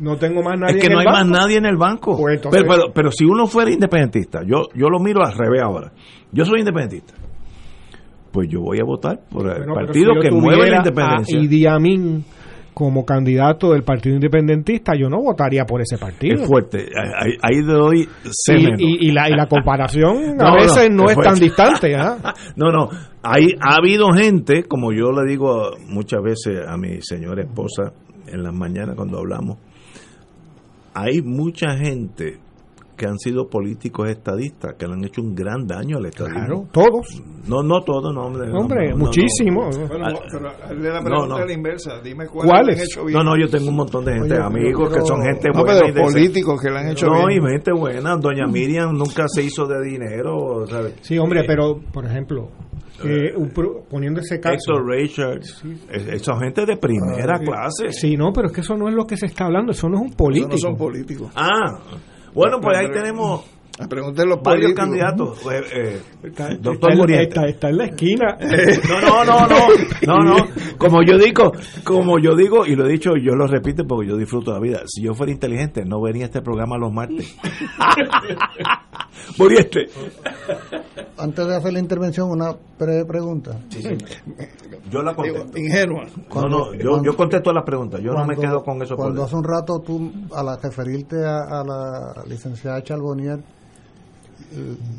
No tengo más nadie es que en no hay el más banco. nadie en el banco. Pues entonces- pero, pero, pero si uno fuera independentista, yo, yo lo miro al revés ahora. Yo soy independentista. Pues yo voy a votar por el Bueno, pero partido si que mueve la a independencia. Idi Amin como candidato del Partido Independentista, yo no votaría por ese partido. Es fuerte. Ahí, ahí doy Y, la, y la comparación No, a veces no, es tan distante. ¿ah? No, no. Hay, ha habido gente, como yo le digo muchas veces a mi señora esposa en las mañanas cuando hablamos, hay mucha gente que han sido políticos estadistas que le han hecho un gran daño al estadismo. Claro, todos. No, no todos, no, hombre. no, Hombre, no, no, muchísimo. Bueno, Ah, pero hazle la no, pregunta no. a la inversa. Dime cuáles ¿Cuáles? han hecho No, bien. no, yo tengo un montón de gente, Oye, amigos que son gente No, buena. pero y de- políticos que le han hecho No, bien. y gente buena. Doña Miriam nunca se hizo de dinero, ¿sabes? Sí, hombre, Eh, pero, por ejemplo, pro- poniendo ese caso. Héctor Richards, es- esa gente de primera clase. Sí, no, pero es que eso no es lo que se está hablando, eso no es un político. Eso no son políticos. Ah, bueno, pues ahí tenemos Pregúntenle los varios políticos. candidatos. Eh, eh, Está, doctor está en- Muriente. está- está en la esquina. No, no, no, no, no, no. Como yo digo, como yo digo y lo he dicho, yo lo repito porque yo disfruto la vida. Si yo fuera inteligente, no vería este programa los martes. Muriente. Antes de hacer la intervención, una breve pregunta. Yo la contesto. Ingenua. No, no, yo, yo contesto las preguntas. Yo no me Cuando- quedo con eso. Cuando hace un rato tú, a la referirte a, a la licenciada Charbonnier,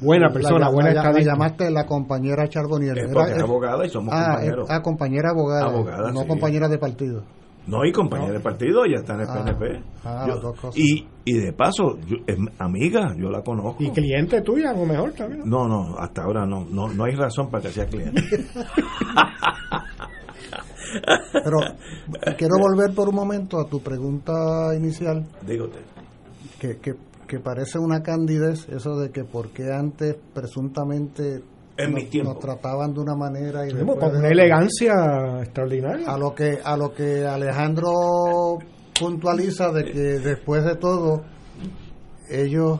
Buena persona, la, buena la- la llamaste la compañera Charbonnier. Es Era- porque es abogada y somos ah, compañeros. es- ah, compañera abogada, Abogada, no sí. compañera de partido. No, y compañera de partido, ya está en el Ah, PNP. ah, Yo- las dos cosas. y, y de paso, yo- es amiga, yo la conozco. Y cliente tuya, a lo mejor también. No, no, hasta ahora no, no, no hay razón para que sea cliente. Pero quiero volver por un momento a tu pregunta inicial, Dígote. que, que, que parece una candidez, eso de que por qué antes presuntamente En nos, mis tiempos. nos trataban de una manera y después con una elegancia extraordinaria. a lo que a lo que Alejandro puntualiza de que después de todo ellos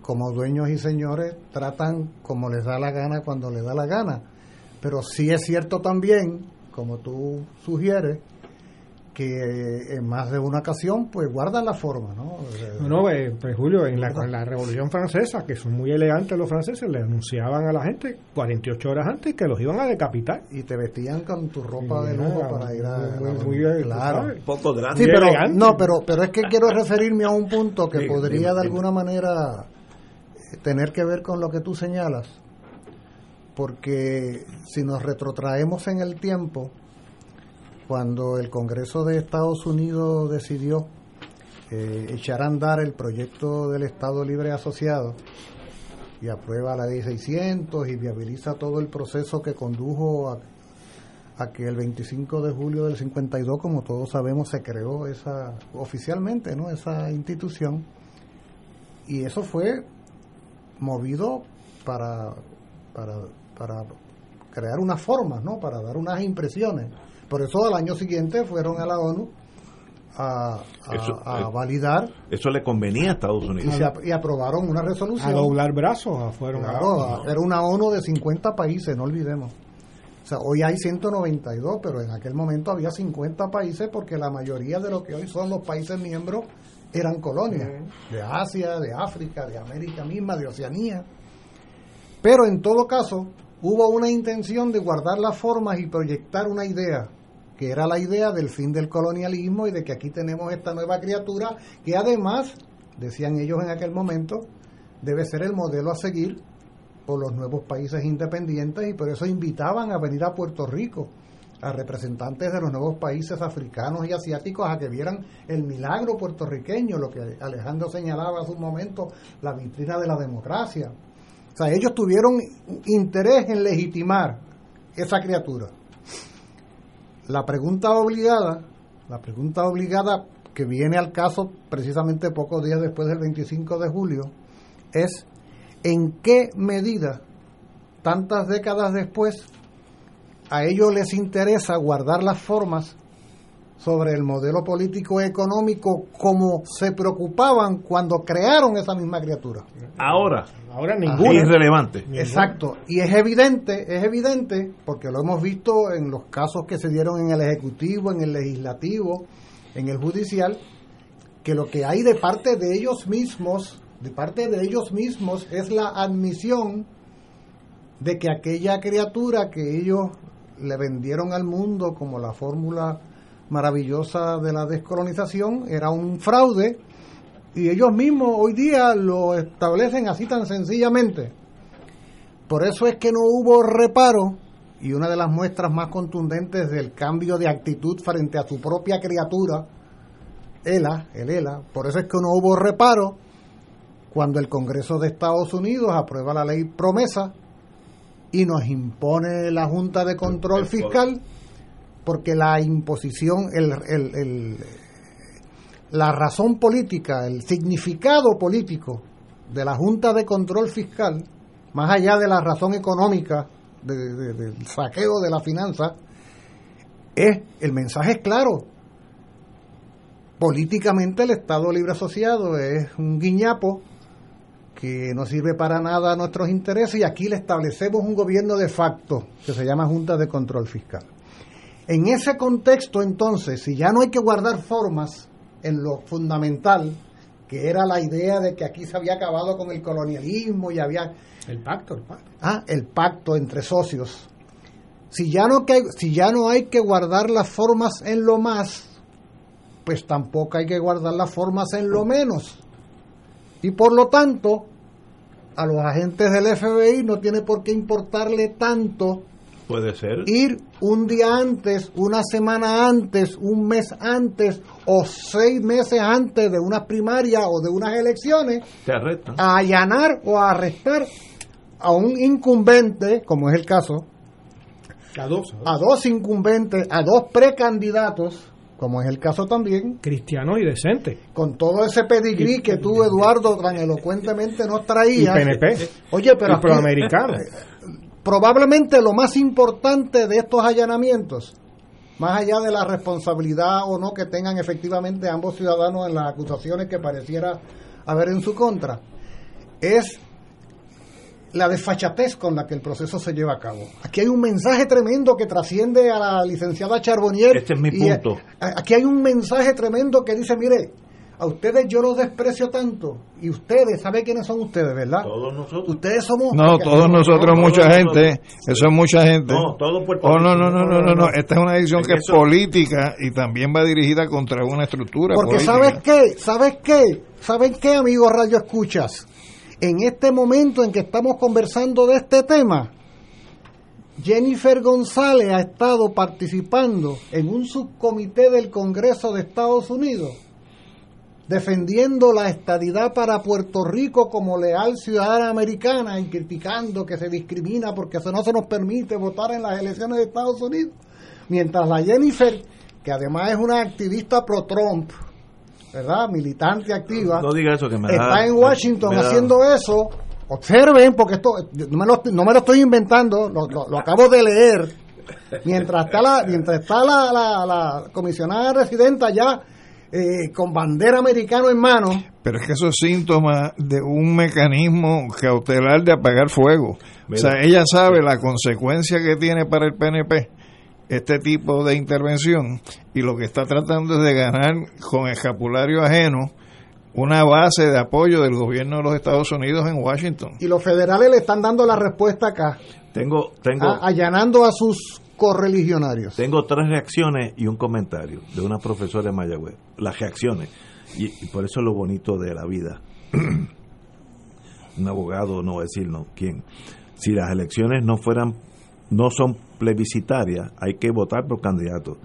como dueños y señores tratan como les da la gana cuando les da la gana pero sí es cierto también como tú sugieres que en más de una ocasión pues guardan la forma no No, eh, pues, Julio, en la, en la Revolución Francesa, que son muy elegantes los franceses, le anunciaban a la gente 48 horas antes que los iban a decapitar. y te vestían con tu ropa de lujo para ir a, muy- muy bien, claro tú sabes. Poco Sí, drástico. pero elegante. no, pero pero es que quiero referirme a un punto que podría de alguna manera eh, tener que ver con lo que tú señalas, porque si nos retrotraemos en el tiempo, cuando el Congreso de Estados Unidos decidió eh, echar a andar el proyecto del Estado Libre Asociado y aprueba la ley 600 y viabiliza todo el proceso que condujo a a que el 25 de julio del 52, como todos sabemos, se creó esa oficialmente, ¿no? Esa institución y eso fue movido para para, para crear unas formas, ¿no? Para dar unas impresiones. Por eso al año siguiente fueron a la ONU a, a- Eso, a eh, validar Eso le convenía a Estados y, Unidos. y aprobaron una A resolución. doblar brazos fueron a- Claro, era una ONU de 50 países, no olvidemos. O sea, hoy hay 192, pero en aquel momento había 50 países porque la mayoría de lo que hoy son los países miembros eran colonias de Asia, de África, de América misma, de Oceanía. Pero en todo caso, hubo una intención de guardar las formas y proyectar una idea, que era la idea del fin del colonialismo y de que aquí tenemos esta nueva criatura que además, decían ellos en aquel momento, debe ser el modelo a seguir por los nuevos países independientes y por eso invitaban a venir a Puerto Rico a representantes de los nuevos países africanos y asiáticos a que vieran el milagro puertorriqueño, lo que Alejandro señalaba hace un momento, la vitrina de la democracia. O sea, ellos tuvieron interés en legitimar esa criatura. La pregunta obligada, la pregunta obligada que viene al caso precisamente pocos días después del 25 de julio, es en qué medida, tantas décadas después, a ellos les interesa guardar las formas sobre el modelo político económico como se preocupaban cuando crearon esa misma criatura. Ahora, Ahora es ninguna. irrelevante. Exacto, y es evidente, es evidente, porque lo hemos visto en los casos que se dieron en el Ejecutivo, en el Legislativo, en el Judicial, que lo que hay de parte de ellos mismos, de parte de ellos mismos, es la admisión de que aquella criatura que ellos le vendieron al mundo como la fórmula maravillosa de la descolonización era un fraude y ellos mismos hoy día lo establecen así tan sencillamente. Por eso es que no hubo reparo y una de las muestras más contundentes del cambio de actitud frente a su propia criatura, ELA, el ELA, por eso es que no hubo reparo cuando el Congreso de Estados Unidos aprueba la ley promesa y nos impone la Junta de Control Fiscal porque la imposición, el, la razón política, el significado político de la Junta de Control Fiscal, más allá de la razón económica de- de- del saqueo de la finanza, es el mensaje es claro. Políticamente el Estado Libre Asociado es un guiñapo que no sirve para nada a nuestros intereses y aquí le establecemos un gobierno de facto que se llama Junta de Control Fiscal. En ese contexto, entonces, si ya no hay que guardar formas en lo fundamental, que era la idea de que aquí se había acabado con el colonialismo y había El pacto, el pacto. ah, el pacto entre socios. Si ya, no que, si ya no hay que guardar las formas en lo más, pues tampoco hay que guardar las formas en lo menos. Y por lo tanto, a los agentes del FBI no tiene por qué importarle tanto Puede ser. ir un día antes, una semana antes, un mes antes o seis meses antes de unas primarias o de unas elecciones Te arrestan. a allanar o a arrestar a un incumbente, como es el caso, A dos. a dos incumbentes, a dos precandidatos, como es el caso también, Cristiano y decente. con todo ese pedigrí que tú, Eduardo, tan elocuentemente nos Y traías. PNP. Oye, pero y proamericano. Probablemente lo más importante de estos allanamientos, más allá de la responsabilidad o no que tengan efectivamente ambos ciudadanos en las acusaciones que pareciera haber en su contra, es la desfachatez con la que el proceso se lleva a cabo. Aquí hay un mensaje tremendo que trasciende a la licenciada Charbonnier. Este es mi punto. aquí hay un mensaje tremendo que dice, mire, a ustedes yo los desprecio tanto, y ustedes, ¿sabe quiénes son ustedes, verdad? Todos nosotros. Ustedes somos... No, todos nosotros, no, mucha todos gente, eso es mucha gente. No, todo Puerto Oh, no, no, no, no, no, no, esta es una decisión que es política y también va dirigida contra una estructura Porque política. ¿sabes qué? ¿Sabes qué? ¿Saben qué, amigos Radio Escuchas? En este momento en que estamos conversando de este tema, Jennifer González ha estado participando en un subcomité del Congreso de Estados Unidos defendiendo la estadidad para Puerto Rico como leal ciudadana americana y criticando que se discrimina porque eso no se nos permite votar en las elecciones de Estados Unidos. Mientras la Jennifer, que además es una activista pro-Trump, ¿verdad? Militante activa, No diga eso que me da- está en Washington me haciendo eso. Observen, porque esto no me lo, no me lo estoy inventando, lo, lo- lo acabo de leer. Mientras está la, mientras está la, la, la comisionada residenta allá eh, con bandera americano en mano, Pero es que eso es síntoma de un mecanismo cautelar de apagar fuego. O sea, ella sabe la consecuencia que tiene para el PNP este tipo de intervención y lo que está tratando es de ganar con escapulario ajeno una base de apoyo del gobierno de los Estados Unidos en Washington. y los federales le están dando la respuesta acá, Tengo, tengo, a- allanando a sus correligionarios. tengo tres reacciones y un comentario de una profesora de Mayagüez. Las reacciones. Y, por eso es lo bonito de la vida. un abogado, no decir no, quién. Si las elecciones no fueran, no son plebiscitarias, hay que votar por candidatos.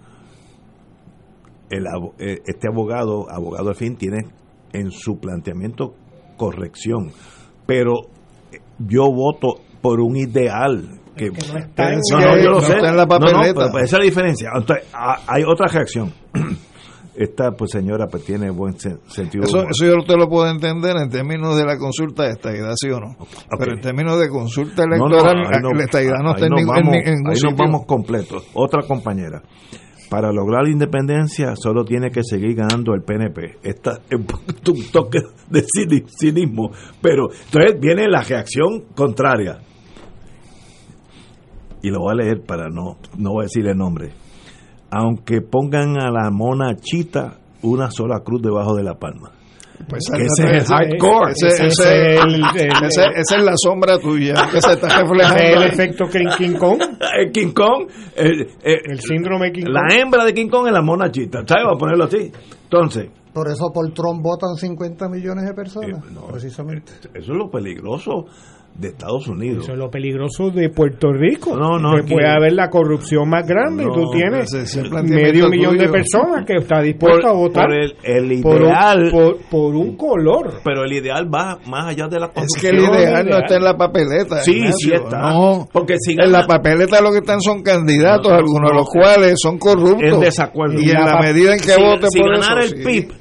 El, eh, este abogado, abogado al fin, tiene en su planteamiento corrección. Pero eh, yo voto por un ideal que, no está en- no, no, yo lo no sé. está en la No, no, papeleta. pero- esa es la diferencia. Entonces, hay otra reacción. Esta pues señora pues tiene buen sen- sentido. Eso, eso yo te lo puedo entender en términos de la consulta de estadidad, sí o no. Pero en términos de consulta electoral, la estadidad no está en nos ningún, vamos- en ahí nos vamos completos. Otra compañera. para lograr la independencia solo tiene que seguir ganando el PNP. Esta es un toque de cini- cinismo, pero entonces viene la reacción contraria. Y lo voy a leer para no, no voy a decir el nombre. Aunque pongan a la mona chita una sola cruz debajo de la palma. Pues Que ese es hardcore. Ese, es la sombra tuya que se está es el reflejando. efecto King, King Kong, El King Kong, el- el- el síndrome King Kong. la hembra de King Kong es la mona chita. ¿Sabes? Voy a ponerlo así. Entonces, Por eso por Trump votan 50 millones de personas, Eh, no. precisamente. eso es lo peligroso de Estados Unidos. Eso es lo peligroso de Puerto Rico. No, no, que aquí- puede haber la corrupción más grande No, y tú tienes medio millón de personas que está dispuesto Por, a votar por el, el por un- ideal, por- por un color. pero el ideal va más allá de la Es que el ideal no ideal. está en la papeleta. Sí, Ignacio. sí está. No, Porque si en la papeleta lo que están son candidatos, No, no, algunos de no. los cuales son corruptos. En desacuerdo. Y en la medida en que si, vote si por ganara eso, el sí. PIB,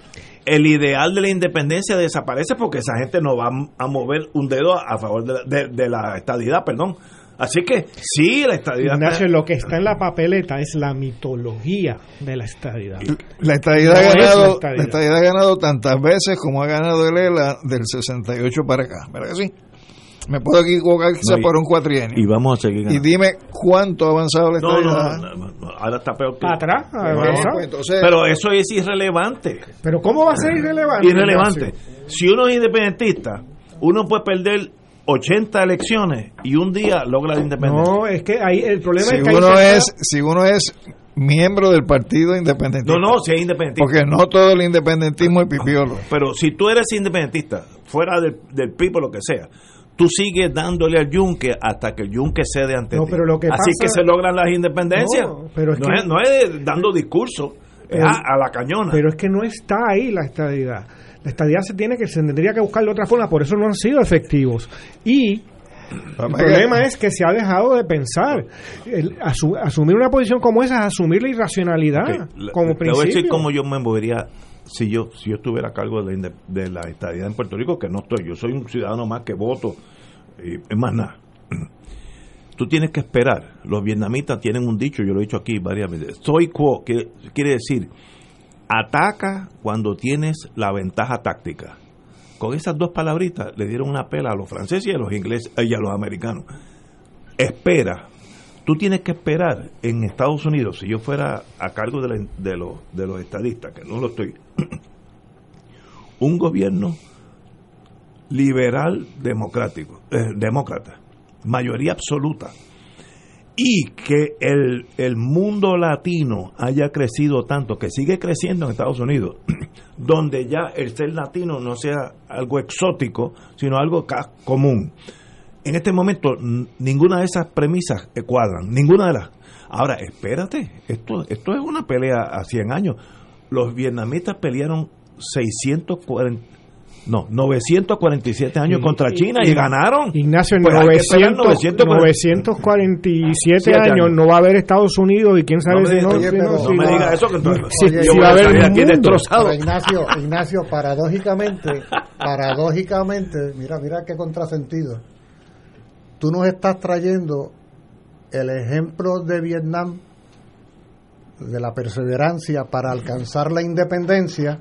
el ideal de la independencia desaparece porque esa gente no va a mover un dedo a favor de la, de- de la estadidad, perdón. Así que sí, la estadidad. Ignacio, lo que está en la papeleta es la mitología de la estadidad. La estadidad, No ha es la ganado, estadidad. la estadidad ha ganado tantas veces como ha ganado el ELA del 68 para acá. ¿Verdad que sí? Me puedo equivocar quizás No, y- por un cuatrienio. y vamos a seguir Y, ganando. dime cuánto ha avanzado la no, estadidad. no, no, no, ahora está peor que. Atrás, avanzado. pues entonces, Pero eso es irrelevante. Pero ¿cómo va a ser irrelevante? Irrelevante. Si uno es independentista, uno puede perder 80 elecciones y un día logra la independencia. No, es que ahí el problema si es que uno es, si uno es miembro del partido independiente. No, no, si es independentista. Porque no todo el independentismo es pipiolo. Pero si tú eres independentista, fuera del, del PIB o lo que sea, tú sigues dándole al yunque hasta que el yunque cede ante No, ti. pero lo que Así pasa- que se logran las independencias. No, pero es no, que- es, no es dando discurso, es Pero- a, a la cañona. Pero es que no está ahí la estadidad. La estadidad se tiene que se tendría que buscar de otra forma, por eso no han sido efectivos. Y el problema es que se ha dejado de pensar. El asu- asumir una posición como esa es asumir la irracionalidad como le voy a decir principio. cómo yo me movería si yo si yo estuviera a cargo de la, de la estadidad en Puerto Rico, que no estoy. Yo soy un ciudadano más que voto. Y es más nada. Tú tienes que esperar. Los vietnamitas tienen un dicho, yo lo he dicho aquí varias veces. Soy quo, que quiere decir, ataca cuando tienes la ventaja táctica. Con esas dos palabritas le dieron una pela a los franceses y a los ingleses y a los americanos. Espera. Tú tienes que esperar en Estados Unidos, si yo fuera a cargo de los, de los estadistas, que no lo estoy, un gobierno liberal democrático, eh, demócrata, mayoría absoluta, y que el, el mundo latino haya crecido tanto, que sigue creciendo en Estados Unidos, donde ya el ser latino no sea algo exótico, sino algo común. En este momento ninguna de esas premisas cuadran, ninguna de las. Ahora, espérate, esto, esto es una pelea a 100 años. Los vietnamitas pelearon 640, no, 947 años Y- contra China y- y, ganaron. Ignacio, en Pues hay que pelear 900, 940. 947 Siete años, años. no va a haber Estados Unidos y quién sabe No si no, oye, si pero- no, me digas eso, que entonces si- yo si voy va a haber aquí destrozado. Pero Ignacio, Ignacio, paradójicamente, paradójicamente, mira, mira qué contrasentido. Tú nos estás trayendo el ejemplo de Vietnam, de la perseverancia para alcanzar la independencia,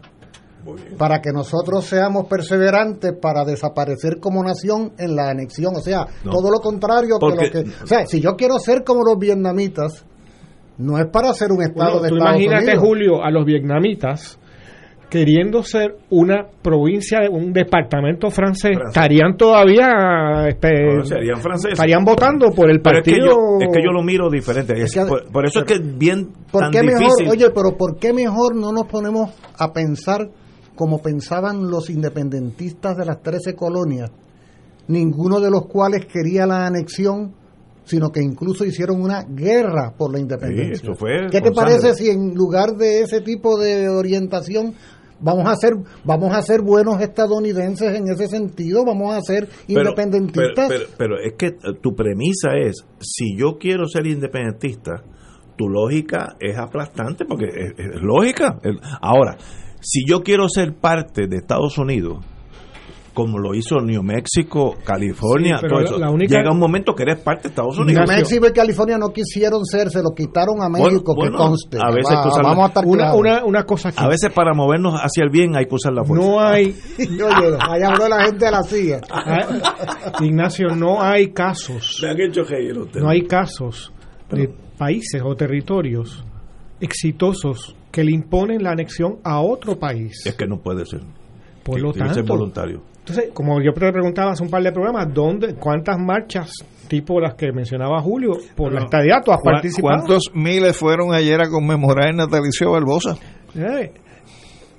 para que nosotros seamos perseverantes para desaparecer como nación en la anexión. O sea, No. todo lo contrario Porque- que lo que... O sea, si yo quiero ser como los vietnamitas, no es para ser un estado Bueno, de tú Estados imagínate, Unidos. Julio, a los vietnamitas queriendo ser una provincia, un departamento francés, Francés. estarían todavía este, No, serían franceses. estarían votando por el Pero es que, partido yo, es que yo lo miro diferente. Es- Es que- por, por eso es que es bien ¿Por tan qué mejor, oye, pero por qué mejor no nos ponemos a pensar como pensaban los independentistas de las 13 colonias, ninguno de los cuales quería la anexión, sino que incluso hicieron una guerra por la independencia. Sí, eso fue ¿Qué te parece sangre. si en lugar de ese tipo de orientación vamos a ser vamos a ser buenos estadounidenses en ese sentido, vamos a ser independentistas? Pero, pero- pero es que eh, tu premisa es, si yo quiero ser independentista, tu lógica es aplastante porque es, es lógica. Ahora, si yo quiero ser parte de Estados Unidos, como lo hizo New Mexico, California, Sí, todo eso. la única- llega un momento que eres parte de Estados Unidos. New México y California no quisieron ser, se lo quitaron a México, bueno, que conste. a veces Va- vamos a estar Una, claros. una, una cosa aquí. A veces para movernos hacia el bien hay que usar la fuerza. no hay, Oye, allá habló la gente de la CIA. Ah, Ignacio, no hay casos, Me han hecho reír ustedes. no hay casos de países o territorios exitosos que le imponen la anexión a otro país. Es que no puede ser. Por lo Tiene que ser tanto, voluntario. entonces, como yo te preguntaba hace un par de programas, ¿dónde, cuántas marchas tipo las que mencionaba Julio por la estadía tú has ¿Cuá- participado? ¿Cuántos miles fueron ayer a conmemorar el natalicio de Barbosa? Eh,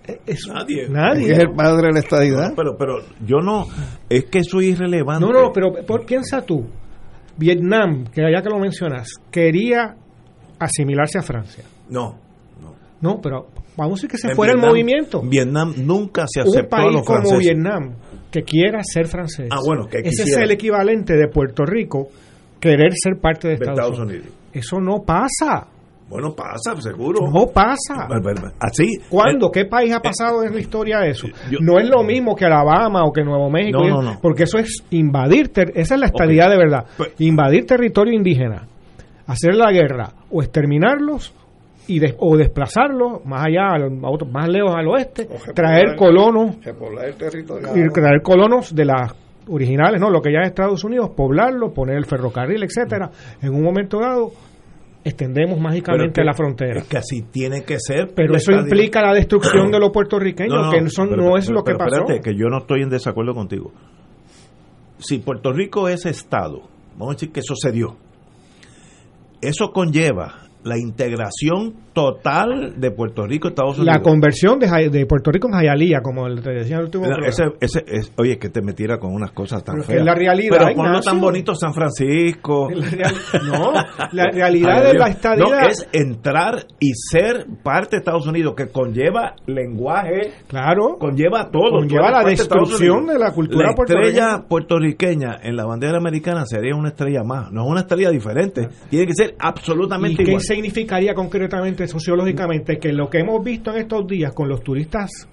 eh, es- Nadie. Nadie. Es el padre de la estadidad. No, pero, pero yo no. Es que eso es irrelevante. No, no, pero por, piensa tú, Vietnam, que ya que lo mencionas, quería asimilarse a Francia. No. No, pero vamos a decir que se En fuera el movimiento. Vietnam nunca se Un aceptó a país los como. Vietnam que quiera ser francés. Ah, bueno, que Ese es el equivalente de Puerto Rico querer ser parte de De Estados, Estados Unidos. Unidos. Eso no pasa. Bueno, pasa, seguro. No pasa. Así. ¿Cuándo? eh, ¿Qué país ha pasado en la historia eso? yo- no es lo mismo que Alabama o que Nuevo México, No, no, no. porque eso es invadir, ter- esa es la estadidad de verdad, Pues- invadir territorio indígena, hacer la guerra o exterminarlos y des- o desplazarlos más allá, al- a otro- más lejos al oeste, traer colonos Repoblar el territorio. y traer colonos de las originales, no, lo que ya es Estados Unidos, poblarlo, poner el ferrocarril, etcétera. En un momento dado extendemos mágicamente que- la frontera. Es que así tiene que ser. Pero eso implica la destrucción de los puertorriqueños, que eso pero- no es pero- lo que pasó. Espérate, que yo no estoy en desacuerdo contigo. Si Puerto Rico es Estado, vamos a decir que eso se dio, eso conlleva la integración total de Puerto Rico Estados Unidos. La conversión de, de Puerto Rico en Jayalía, como te decía el último Mira, programa. ese, ese, es- oye, que te metiera con unas cosas tan Pero feas. es la realidad, Pero ponlo tan bonito San Francisco. La real- no, la realidad de la estadidad. No, es entrar y ser parte de Estados Unidos, que conlleva lenguaje, claro, conlleva todo. Conlleva la de destrucción de la cultura La estrella puertorriqueña. puertorriqueña en la bandera americana sería una estrella más, no es una estrella diferente. Tiene que ser ¿Y absolutamente igual. Significaría concretamente, sociológicamente, que lo que hemos visto en estos días con los turistas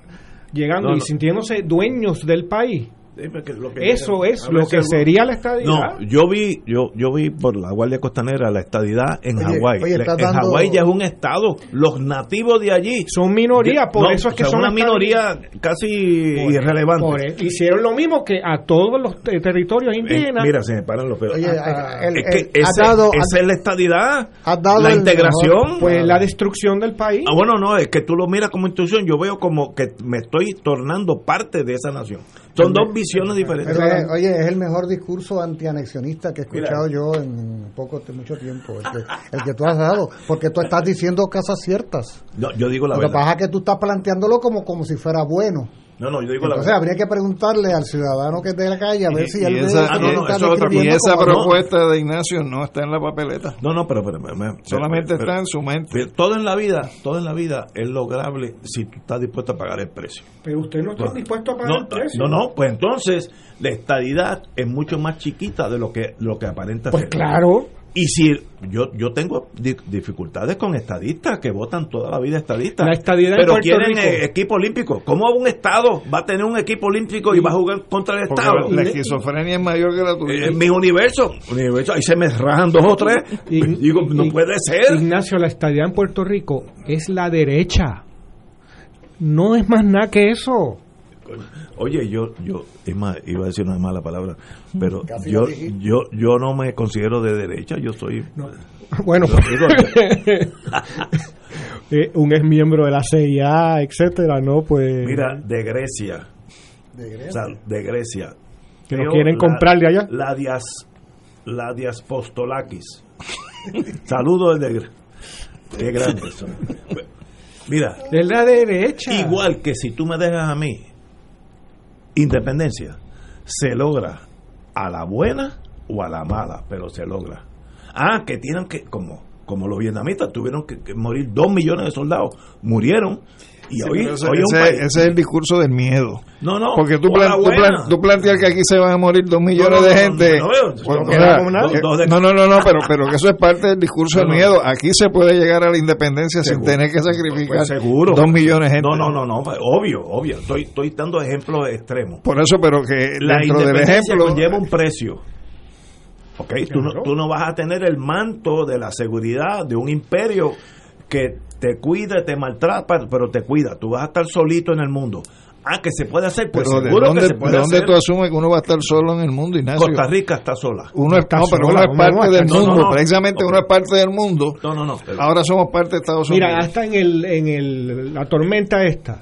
llegando No, y sintiéndose dueños del país, Eso es a lo que sería la estadidad? No, yo vi, yo, yo vi por la Guardia Costanera la estadidad en Hawái. en dando- Hawái ya es un estado. Los nativos de allí Son minoría, por No, eso es que o sea, son una minoría casi Por- irrelevante. por- hicieron lo mismo que a todos los te- territorios Eh, indígenas. mira, se me paran los pelos. Oye, Ah, el- es que ese- dado- esa es la estadidad, la integración. mejor- pues la destrucción del país. Ah, bueno, no, es que tú lo miras como institución, yo veo como que me estoy tornando parte de esa nación. Son dos visiones diferentes. Pero, eh, oye, es el mejor discurso antianexionista que he escuchado yo en poco mucho tiempo, el que, el que tú has dado, porque tú estás diciendo cosas ciertas. No, yo digo la Lo que verdad. pasa es que tú estás planteándolo como, como si fuera bueno. No, no, yo digo la Entonces verdad. habría que preguntarle al ciudadano que es de la calle a ver Y- si y él ve esa- ah, no, no, está eso es otra Y esa propuesta de Ignacio no está en la papeleta. No, no, pero, pero, Solamente pero- está en su mente. pero todo en la vida, todo en la vida es lograble si tú estás dispuesto a pagar el precio. Pero usted no está dispuesto a pagar No, el precio. no, no, pues entonces la estadidad es mucho más chiquita de lo que lo que aparenta Pues ser. claro. Y si yo yo tengo di- dificultades con estadistas que votan toda la vida estadistas, La pero Puerto quieren Rico. eh, equipo olímpico. ¿Cómo un estado va a tener un equipo olímpico y va a jugar contra el Porque estado? la, la esquizofrenia es mayor que la tuya. Eh, En mi universo, universo, ahí se me rajan dos o tres. Y- Digo, no y- puede ser. Ignacio, la estadía en Puerto Rico es la derecha. No es más nada que eso. Oye, yo, yo, es más, iba a decir una mala palabra, pero yo, yo, yo no me considero de derecha, yo soy. Bueno, eh, un ex miembro de la CIA, etcétera, ¿no? Pues Mira, de Grecia, De Grecia. o sea, de Grecia. que lo Creo quieren la- comprar de allá. La dias, la diaspostolakis. Saludos desde Grecia. Qué grande. Mira, Es la derecha. igual que si tú me dejas a mí, independencia se logra a la buena o a la mala, pero se logra. Ah, que tienen que, como, como los vietnamitas, tuvieron que, que morir dos millones de soldados, murieron Y Sí, hoy, ese, hoy es ese- es el discurso del miedo. No, no. Porque tú, plan- tú, plan- tú planteas que aquí se van a morir dos millones No, no, de gente. no, no no eh, no, no, pero, pero que eso es parte del discurso No, del no. miedo. Aquí se puede llegar a la independencia Seguro. sin tener que sacrificar Pues seguro. dos millones de gente. No, no, no, no, pues, obvio, obvio. Estoy, estoy dando ejemplos extremos. Por eso, pero que La dentro del ejemplo. conlleva un precio. Ok, tú, no, tú no vas a tener el manto de la seguridad de un imperio que te cuida, te maltrata, pero te cuida. Tú vas a estar solito en el mundo. Ah, que se puede hacer, pues Pero ¿de seguro dónde, que se puede de dónde hacer. tú asumes que uno va a estar solo en el mundo, Ignacio? Costa Rica está sola. Uno es, Está no, pero uno sola, es ¿cómo parte del mundo. sola? No, no. Precisamente uno es parte del mundo. No, no, no. Ahora somos parte de Estados Unidos. Mira, hasta en, el, en el, la tormenta esta,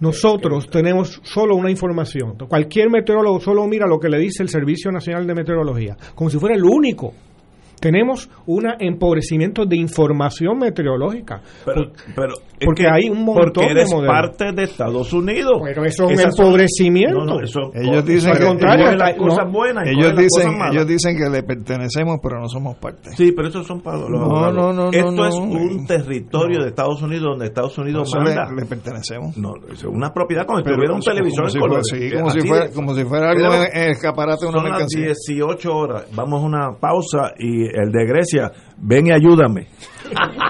nosotros tenemos solo una información. Cualquier meteorólogo solo mira lo que le dice el Servicio Nacional de Meteorología, como si fuera el único. Tenemos un empobrecimiento de información meteorológica. Pero, pero es porque que- hay un montón porque eres de modelos. parte de Estados Unidos. Pero eso es un empobrecimiento. No, no, eso- Ellos dicen que- contrario, las cosas no. buenas y ellos dicen, cosas malas. ellos dicen que le pertenecemos, pero no somos parte. Sí, pero esos son para los No, no, no, no, Esto no. es un territorio de Estados Unidos donde Estados Unidos Eso le, manda. le pertenecemos. No, es una propiedad como si tuviera un como- televisor como en si fuera- sí, como si fuera- de- como si fuera algo en- en el escaparate de una Son las mercancía. 18 horas. Vamos a una pausa y el de Grecia, ven y ayúdame.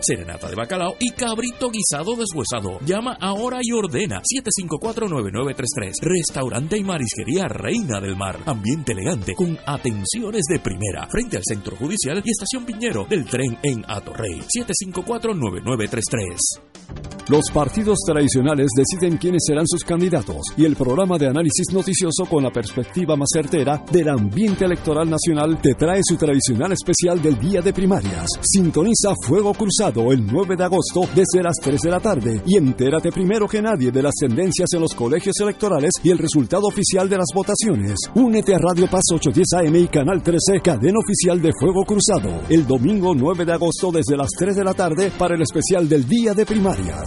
serenata de bacalao y cabrito guisado deshuesado. Llama ahora y ordena 754-9933. Restaurante y marisquería Reina del Mar. Ambiente elegante con atenciones de primera. Frente al Centro Judicial y Estación Piñero del tren en Atorrey. 754-9933. Los partidos tradicionales deciden quiénes serán sus candidatos y el programa de análisis noticioso con la perspectiva más certera del ambiente electoral nacional te trae su tradicional especial del día de primarias. Sintoniza Fuego Cruzado el 9 de agosto desde las 3 de la tarde y entérate primero que nadie de las tendencias en los colegios electorales y el resultado oficial de las votaciones. Únete a Radio Paz 810 AM y Canal 13, cadena oficial de Fuego Cruzado, el domingo 9 de agosto desde las 3 de la tarde para el especial del día de primarias.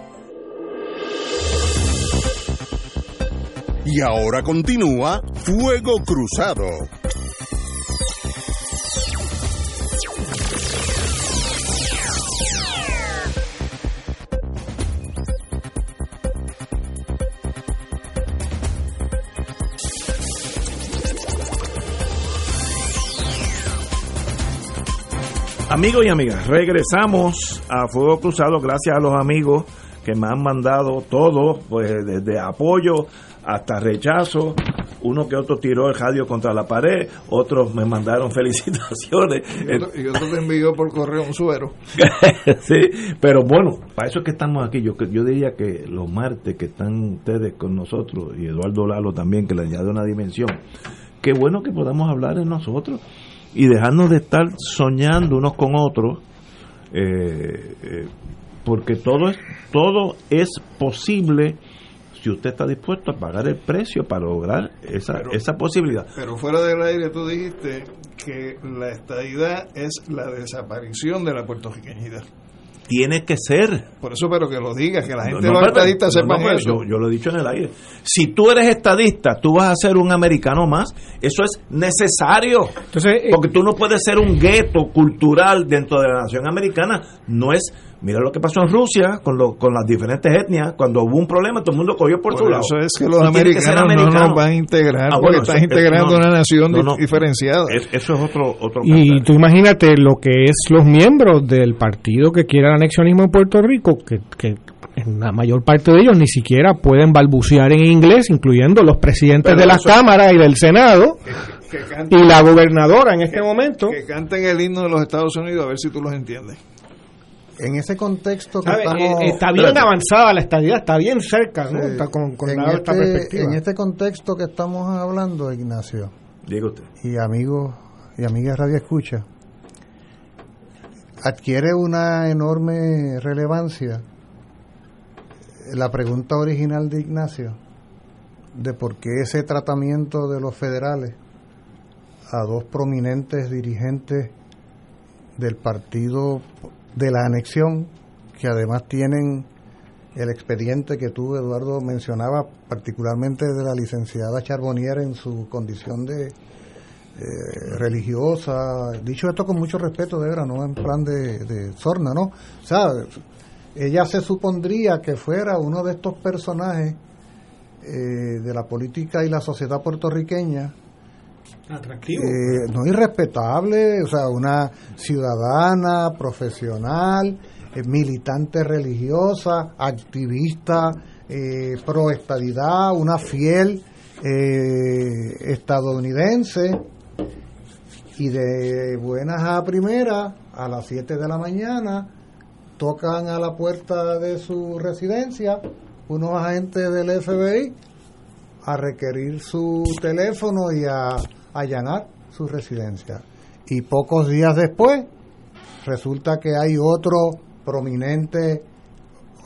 Y ahora continúa Fuego Cruzado. Amigos y amigas, regresamos a Fuego Cruzado gracias a los amigos que me han mandado todo, pues desde apoyo hasta rechazo. Uno que otro tiró el radio contra la pared, otros me mandaron felicitaciones. Y otro, y otro te envió por correo un suero. sí, pero bueno, para eso es que estamos aquí. Yo, yo diría que los martes que están ustedes con nosotros y Eduardo Lalo también, que le añade una dimensión, qué bueno que podamos hablar de nosotros y dejarnos de estar soñando unos con otros, eh, eh, porque todo es, todo es posible si usted está dispuesto a pagar el precio para lograr esa, Pero- esa posibilidad. Pero fuera del aire tú dijiste que la estadidad es la desaparición de la puertorriqueñidad. Tiene que ser. Por eso, pero que lo digas, que la gente No, de no, los pero- estadistas no, sepan eso. Yo, yo lo he dicho en el aire. Si tú eres estadista, tú vas a ser un americano más. Eso es necesario. Entonces, eh, Porque tú no puedes ser un gueto cultural dentro de la nación americana. No es. Mira lo que pasó en Rusia con, lo- con las diferentes etnias. Cuando hubo un problema, todo el mundo cogió por, Por su lado. eso es que los que americanos no nos van a integrar, Ah, porque bueno, estás eso- integrando no, una nación no, no. di- diferenciada. Es- eso es otro, otro Y cantar. tú imagínate lo que es los miembros del partido que quiere el anexionismo en Puerto Rico, que, que en la mayor parte de ellos ni siquiera pueden balbucear en inglés, incluyendo los presidentes Pero de las eso- cámaras y del Senado Que canten, y la gobernadora en este momento. que canten el himno de los Estados Unidos a ver si tú los entiendes. En ese contexto que estamos... Eh, está bien Espérate. avanzada la estadía, está bien cerca, ¿no? Está con, con en, la- este, perspectiva. en este contexto que estamos hablando, Ignacio, Diga usted. y amigos y amigas Radio Escucha, adquiere una enorme relevancia la pregunta original de Ignacio de por qué ese tratamiento de los federales a dos prominentes dirigentes del partido de la anexión, que además tienen el expediente que tú, Eduardo, mencionaba, particularmente de la licenciada Charbonnier en su condición de eh, religiosa, dicho esto con mucho respeto, de verdad, no en plan de, de sorna, ¿no? O sea, ella se supondría que fuera uno de estos personajes eh, de la política y la sociedad puertorriqueña Atractivo. eh, no irrespetable, o sea, una ciudadana, profesional, eh, militante religiosa, activista, eh, pro estadidad, una fiel eh, estadounidense y de buenas a primeras a las 7 de la mañana tocan a la puerta de su residencia unos agentes del FBI a requerir su teléfono y a allanar su residencia. Y pocos días después resulta que hay otro prominente,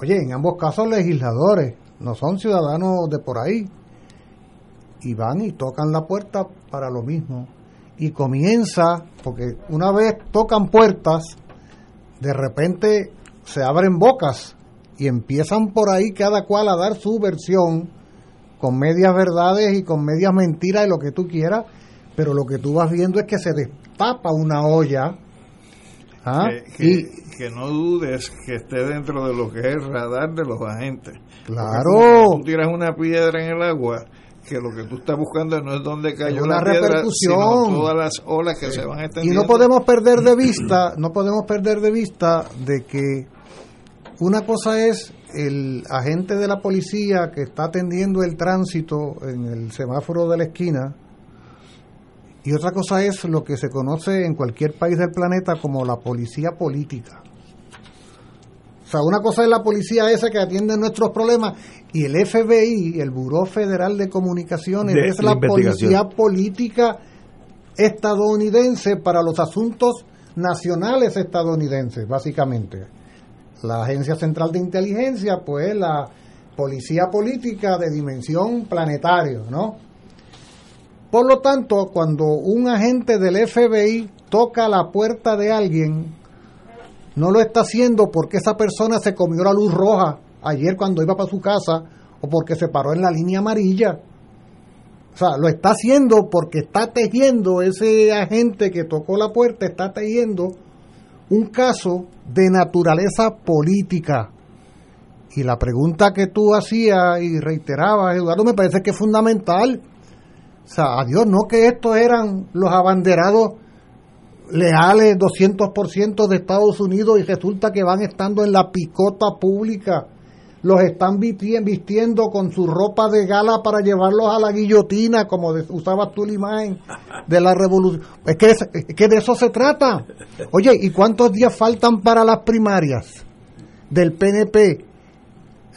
oye, en ambos casos legisladores, no son ciudadanos de por ahí, y van y tocan la puerta para lo mismo. Y comienza, porque una vez tocan puertas, de repente se abren bocas y empiezan por ahí cada cual a dar su versión con medias verdades y con medias mentiras y lo que tú quieras, pero lo que tú vas viendo es que se destapa una olla. ¿ah? Que, que- que no dudes que esté dentro de lo que es el radar de los agentes. Claro. Tú tiras una piedra en el agua, que lo que tú estás buscando no es dónde cayó una la piedra, repercusión. sino todas las olas que se van Y extendiendo. no podemos perder de vista, no podemos perder de vista de que una cosa es el agente de la policía que está atendiendo el tránsito en el semáforo de la esquina y otra cosa es lo que se conoce en cualquier país del planeta como la policía política. O sea, una cosa es la policía esa que atiende nuestros problemas y el FBI, el Buró Federal de Comunicaciones, De es la policía política estadounidense para los asuntos nacionales estadounidenses, básicamente. La Agencia Central de Inteligencia, pues la policía política de dimensión planetaria, ¿no? Por lo tanto, cuando un agente del FBI toca la puerta de alguien, no lo está haciendo porque esa persona se comió la luz roja ayer cuando iba para su casa o porque se paró en la línea amarilla. O sea, lo está haciendo porque está tejiendo ese agente que tocó la puerta, está tejiendo un caso de naturaleza política. Y la pregunta que tú hacías y reiterabas, Eduardo, me parece que es fundamental. O sea, adiós, no que estos eran los abanderados leales 200% de Estados Unidos y resulta que van estando en la picota pública. Los están visti- vistiendo con su ropa de gala para llevarlos a la guillotina, como usabas tú la imagen de la revolución. Es que, es, es que de eso se trata. Oye, ¿y cuántos días faltan para las primarias del PNP?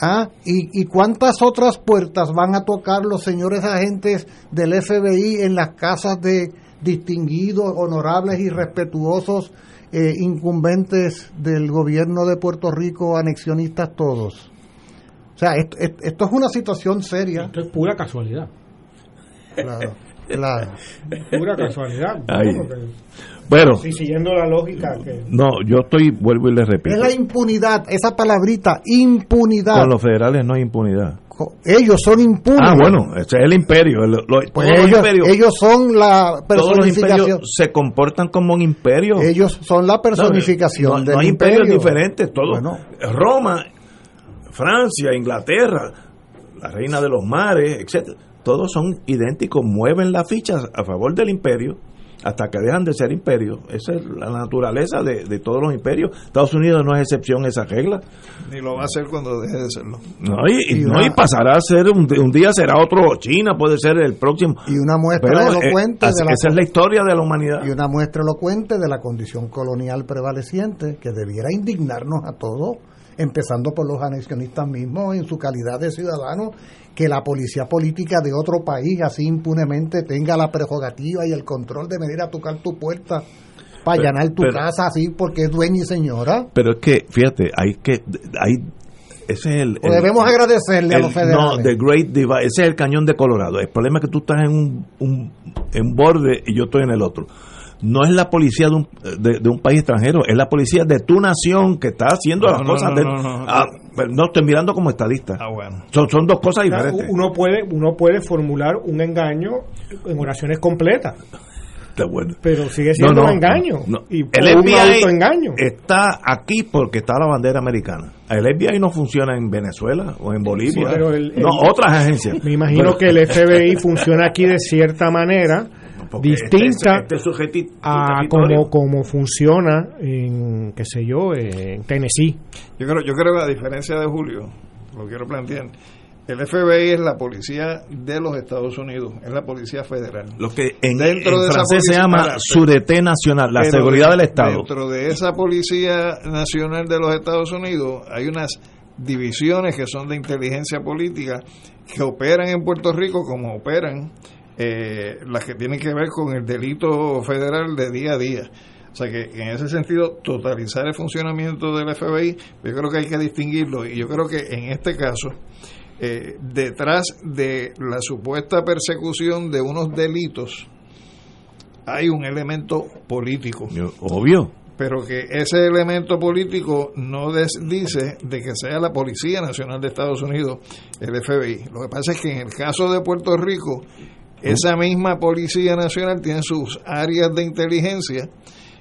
¿Ah? ¿Y, ¿Y cuántas otras puertas van a tocar los señores agentes del FBI en las casas de distinguidos, honorables y respetuosos eh, incumbentes del gobierno de Puerto Rico, anexionistas todos? O sea, esto, esto- es una situación seria. Esto es pura casualidad. Claro, claro. Pura casualidad. Ay. Bueno, Sí, siguiendo la lógica que... no, yo estoy, vuelvo y le Es repito, la impunidad, esa palabrita, impunidad. con los federales no hay impunidad. Ellos son impunes. Ah, bueno, ese es el imperio. el- lo- Pues ellos, imperios- ellos son la todos los personificación. imperios se comportan como un imperio. Ellos son la personificación No, no, del no hay imperio. imperios diferentes. Todos. Bueno. Roma, Francia, Inglaterra, la reina de los mares, etcétera, todos son idénticos, mueven las fichas a favor del imperio hasta que dejan de ser imperio. Esa es la naturaleza de, de todos los imperios. Estados Unidos no es excepción a esa regla. Ni lo va a hacer cuando deje de serlo. No, y, y Y no, y pasará a ser, un, un día será otro China, puede ser el próximo. Y una muestra Pero, eh, elocuente así- de la esa es la historia de la humanidad. y una muestra elocuente de la condición colonial prevaleciente que debiera indignarnos a todos, empezando por los anexionistas mismos en su calidad de ciudadanos, que la policía política de otro país así impunemente tenga la prerrogativa y el control de venir a tocar tu puerta para Pero- allanar tu pero- casa así porque es dueña y señora. Pero es que, fíjate, hay que, hay, ese es el... O el- debemos agradecerle a los federales. No, The Great Divide, ese es el cañón de Colorado. El problema es que tú estás en un, un en borde y yo estoy en el otro. No es la policía de un, de, de un país extranjero, es la policía de tu nación que está haciendo No, las no, cosas. no, de- no, no. Ah, no estoy mirando como estadista. Ah, bueno. Son, son dos cosas diferentes. uno puede uno puede formular un engaño en oraciones completas bueno. pero sigue siendo un engaño no. y El FBI está aquí porque está la bandera americana. El FBI no funciona en Venezuela o en Bolivia. Sí, pero el- no, el- otras agencias. me imagino Pero- que el FBI funciona aquí de cierta manera porque distinta este- este sujeti- a territorio- como, como funciona en qué sé yo en Tennessee Yo creo, yo creo que a diferencia de Julio, lo quiero plantear, el FBI es la policía de los Estados Unidos, es la policía federal. Lo que en, Dentro en de esa francés se llama Nacional, la seguridad de- del Estado. Dentro de esa Policía Nacional de los Estados Unidos hay unas divisiones que son de inteligencia política que operan en Puerto Rico como operan eh, las que tienen que ver con el delito federal de día a día. O sea que en ese sentido, totalizar el funcionamiento del FBI, yo creo que hay que distinguirlo y yo creo que en este caso, eh, detrás de la supuesta persecución de unos delitos, hay un elemento político. Obvio. pero que ese elemento político no des- dice de que sea la Policía Nacional de Estados Unidos, el FBI. Lo que pasa es que en el caso de Puerto Rico, esa misma Policía Nacional tiene sus áreas de inteligencia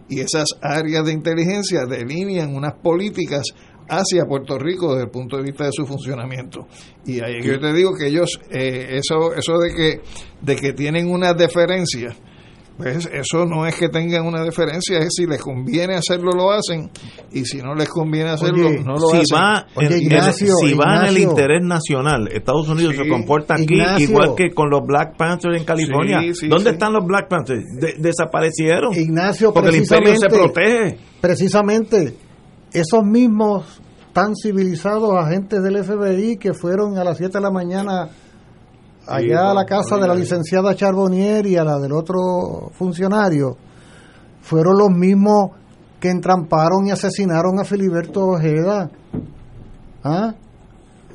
y esas áreas de inteligencia delinean unas políticas hacia Puerto Rico desde el punto de vista de su funcionamiento. Y ahí yo te digo que ellos, eh, eso, eso de que, de que tienen una deferencia, pues eso no es que tengan una deferencia, es si les conviene hacerlo, lo hacen, y si no les conviene hacerlo, Oye, no lo si hacen. va, Oye, Ignacio, si va en el interés nacional, Estados Unidos Sí. se comporta aquí Ignacio. igual que con los Black Panthers en California. Sí, sí, ¿Dónde sí. están los Black Panthers? De- desaparecieron. Ignacio, porque el imperio se precisamente- protege. Precisamente, esos mismos tan civilizados agentes del FBI que fueron a las 7 de la mañana allá a la casa de la licenciada Charbonnier y a la del otro funcionario, fueron los mismos que entramparon y asesinaron a Filiberto Ojeda. ¿Ah?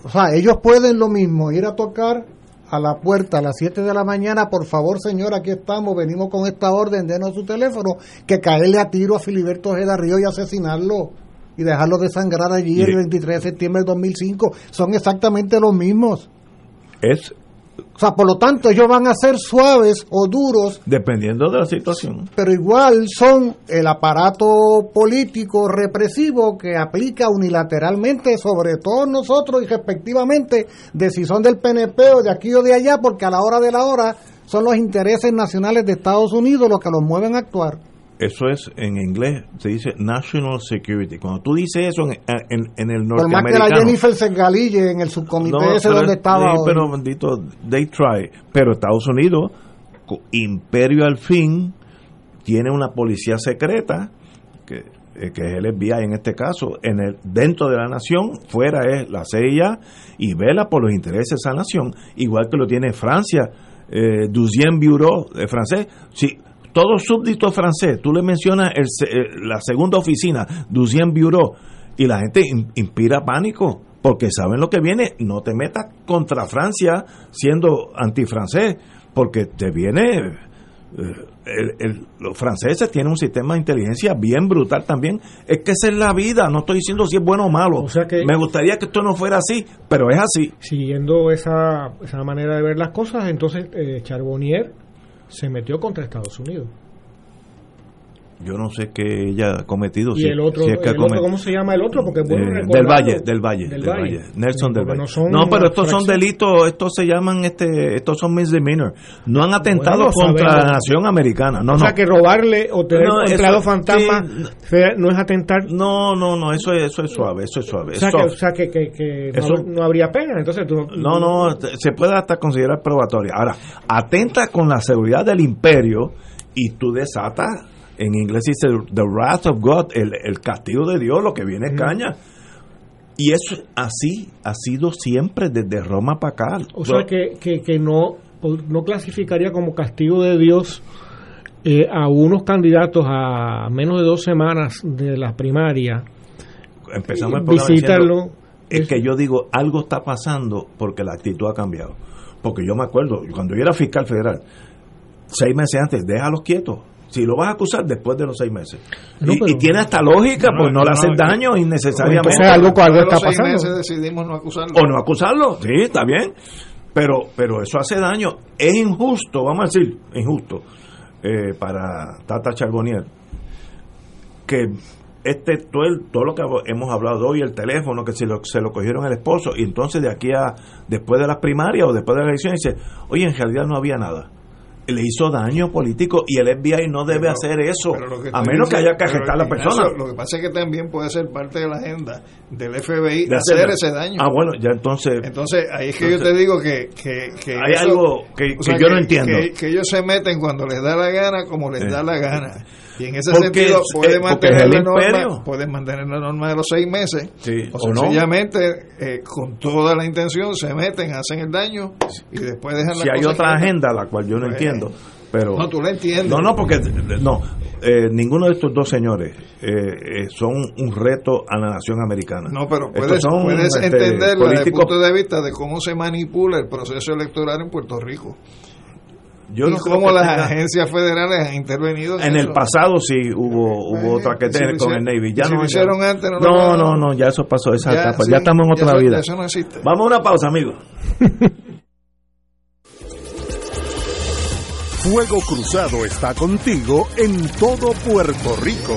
O sea, ellos pueden lo mismo, ir a tocar a la puerta a las 7 de la mañana, por favor, señor, aquí estamos, venimos con esta orden, denos su teléfono, que caerle a tiro a Filiberto Ojeda Río y asesinarlo y dejarlo desangrar allí el Y- 23 de septiembre del 2005. Son exactamente los mismos. Es O sea, por lo tanto, ellos van a ser suaves o duros dependiendo de la situación. pero igual son el aparato político represivo que aplica unilateralmente sobre todos nosotros y respectivamente de si son del PNP o de aquí o de allá, porque a la hora de la hora son los intereses nacionales de Estados Unidos los que los mueven a actuar. Eso es, en inglés se dice national security. Cuando tú dices eso en, en, en el Por más que la norteamericano... Jennifer se engalille en el subcomité No, ese pero- donde estaba sí, hoy. pero bendito, they try. Pero Estados Unidos, imperio al fin, tiene una policía secreta, que, eh, que es el FBI en este caso, en el dentro de la nación, fuera es la CIA, y vela por los intereses de esa nación, igual que lo tiene Francia, eh, Deuxième Bureau de francés. Si todo súbdito francés, tú le mencionas el eh, la segunda oficina, Deuxième Bureau, y la gente in- inspira pánico porque saben lo que viene. No te metas contra Francia siendo antifrancés, porque te viene. eh, el- el- los franceses tienen un sistema de inteligencia bien brutal también. Es que esa es la vida. No estoy diciendo si es bueno o malo. O sea que- Me gustaría que esto no fuera así, pero es así. Siguiendo esa, esa manera de ver las cosas, entonces eh, Charbonnier se metió contra Estados Unidos. Yo no sé qué ella ha cometido. y si- el otro, si es que ha el otro, cometido. ¿cómo se llama el otro? Porque bueno Eh, del Valle, del Valle, Del del Valle. Valle. Nelson Sí, del Valle. no son No, pero estos son delitos, estos se llaman, este, estos son misdemeanor. No han atentado Bueno, contra la nación americana. No, o no. sea que robarle o tener No, un eso- empleado fantasma sí. no es atentar. No, no, no, eso es, eso es suave, eso es suave. O sea, que, o sea que, que- que no, Eso- no habría pena. Entonces tú No, no, se puede hasta considerar probatoria. Ahora, atenta con la seguridad del imperio y tú desatas, en inglés dice the wrath of God, el, el castigo de Dios, lo que viene es caña. Y eso así ha sido siempre desde Roma para acá. O sea que, que, que no, no clasificaría como castigo de Dios eh, a unos candidatos a menos de dos semanas de la primaria. Empezamos el programa visitarlo. diciendo, es que yo digo, algo está pasando porque la actitud ha cambiado. Porque yo me acuerdo, cuando yo era fiscal federal, seis meses antes, déjalos quietos. Si lo vas a acusar después de los seis meses. No, y, pero- y tiene hasta lógica, No, pues no, no, le haces no, daño innecesariamente. Entonces algo, algo los está seis pasando. meses decidimos no acusarlo. O no acusarlo, sí, está bien. Pero, pero eso hace daño. Es injusto, vamos a decir, injusto, eh, para Tata Charbonnier, que este todo, el- todo lo que hemos hablado hoy, el teléfono, que se lo, se lo cogieron el esposo, y entonces de aquí a después de las primarias o después de la elección, dice, oye, en realidad no había nada. Le hizo daño político y el FBI no debe Pero- hacer eso, a menos que haya que arrestar a la persona. Lo que pasa es que también puede ser parte de la agenda del FBI de hacer ese daño. Ah, bueno, ya entonces... Entonces, ahí es que yo te digo que, que, que hay eso- algo que, sea, yo no entiendo. Que, que ellos se meten cuando les da la gana, como les Eh. da la gana. Y en ese Porque sentido, puede eh, porque mantener, la norma, pueden mantener la norma de los seis meses. Sí, o o no. sencillamente, eh, con toda la intención, se meten, hacen el daño y después dejan si la hay otra agenda la cual yo no Pues, entiendo pero No, tú la entiendes. no no porque no eh, ninguno de estos dos señores eh, son un reto a la nación americana No, pero puedes, son, puedes este, entenderlo desde el punto de vista de cómo se manipula el proceso electoral en Puerto Rico. Yo y no cómo las tenga- agencias federales han intervenido En el pasado sí hubo hubo otra que si con el Navy. Ya si no, lo ya- hicieron antes, no no, no, no, ya eso pasó, esa Ya, etapa. sí, ya estamos en ya otra eso- vida. eso no existe. Vamos a una pausa, amigos. Fuego Cruzado está contigo en todo Puerto Rico.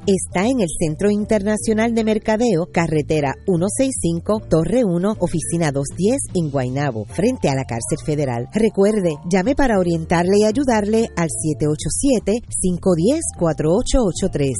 está en el Centro Internacional de Mercadeo, carretera 165, Torre 1, oficina 210 en Guaynabo, frente a la cárcel federal. Recuerde, llame para orientarle y ayudarle al 787-510-4883,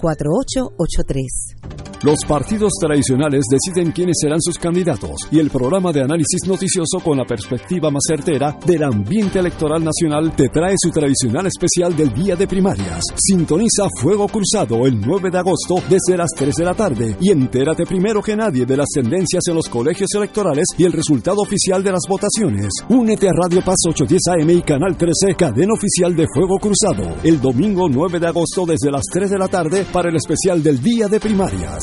510-4883. Los partidos tradicionales deciden quiénes serán sus candidatos y el programa de análisis noticioso con la perspectiva más certera del ambiente electoral nacional te trae su tradicional especial del día de primarias. Sintoniza Fuego Cruzado el 9 de agosto desde las 3 de la tarde y entérate primero que nadie de las tendencias en los colegios electorales y el resultado oficial de las votaciones. Únete a Radio Paz 810 AM y Canal 13, cadena oficial de Fuego Cruzado, el domingo 9 de agosto desde las 3 de la tarde para el especial del día de primarias.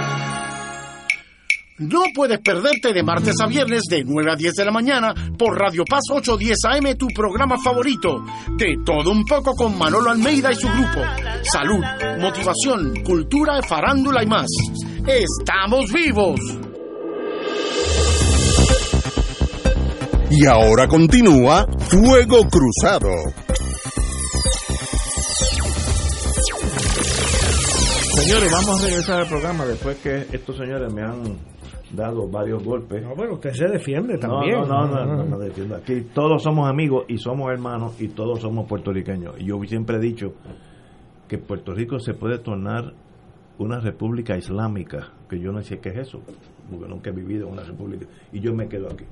No puedes perderte de martes a viernes de 9 a 10 de la mañana por Radio Paz 810 AM, tu programa favorito. De todo un poco con Manolo Almeida y su grupo. Salud, motivación, cultura, farándula y más. ¡Estamos vivos! Y ahora continúa Fuego Cruzado. Señores, vamos a regresar al programa después que estos señores me han dado varios golpes. No, bueno, usted se defiende No, también. No, no, no, no, no defiendo. Aquí todos somos amigos y somos hermanos y todos somos puertorriqueños. Y yo siempre he dicho que Puerto Rico se puede tornar una república islámica, que yo no sé qué es eso, porque nunca he vivido en una república. Y yo me quedo aquí.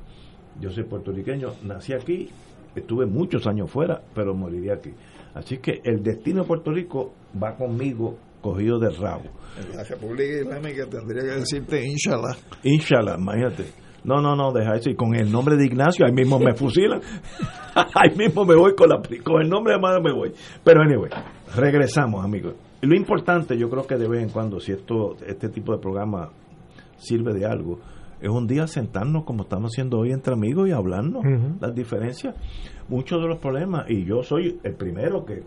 Yo soy puertorriqueño, nací aquí, estuve muchos años fuera, pero moriría aquí. Así que el destino de Puerto Rico va conmigo cogido de rabo. La República Islámica tendría que decirte inshallah. Inshallah, imagínate. No, no, no, deja eso. Y con el nombre de Ignacio, ahí mismo me fusilan. ahí mismo me voy con, la, con el nombre de madre me voy. Pero, anyway, regresamos, amigos. Lo importante, yo creo que de vez en cuando, si esto este tipo de programa sirve de algo, es un día sentarnos como estamos haciendo hoy entre amigos y hablarnos las diferencias. Muchos de los problemas, y yo soy el primero que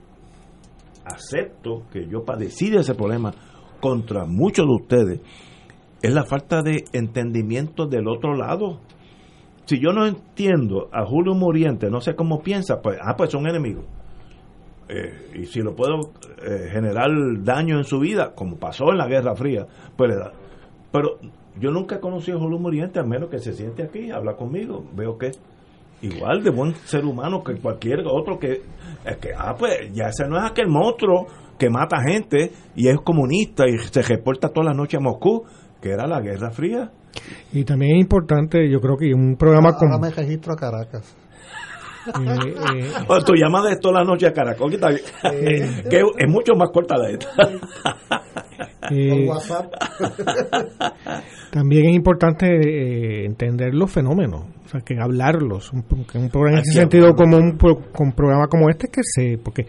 acepto que yo padecí de ese problema contra muchos de ustedes, es la falta de entendimiento del otro lado. Si yo no entiendo a Julio Muriente, no sé cómo piensa, pues, ah, pues son enemigos. Eh, y si lo puedo eh, generar daño en su vida, como pasó en la Guerra Fría, pues le da. Pero yo nunca he conocido a Julio Muriente, a menos que se siente aquí, habla conmigo, veo que igual de buen ser humano que cualquier otro que, es que ah, pues ya ese no es aquel monstruo que mata gente y es comunista y se reporta toda la noche a Moscú, que era la Guerra Fría. Y también es importante, yo creo que un programa Ahora como... me registro a Caracas. Eh, eh, O tu llamada es toda la noche a Caracol, que, está bien. que es mucho más corta la de esta. Eh, También es importante eh, entender los fenómenos, o sea, que hablarlos. Un, programa en ese sentido, como un, un programa como este, que se. Porque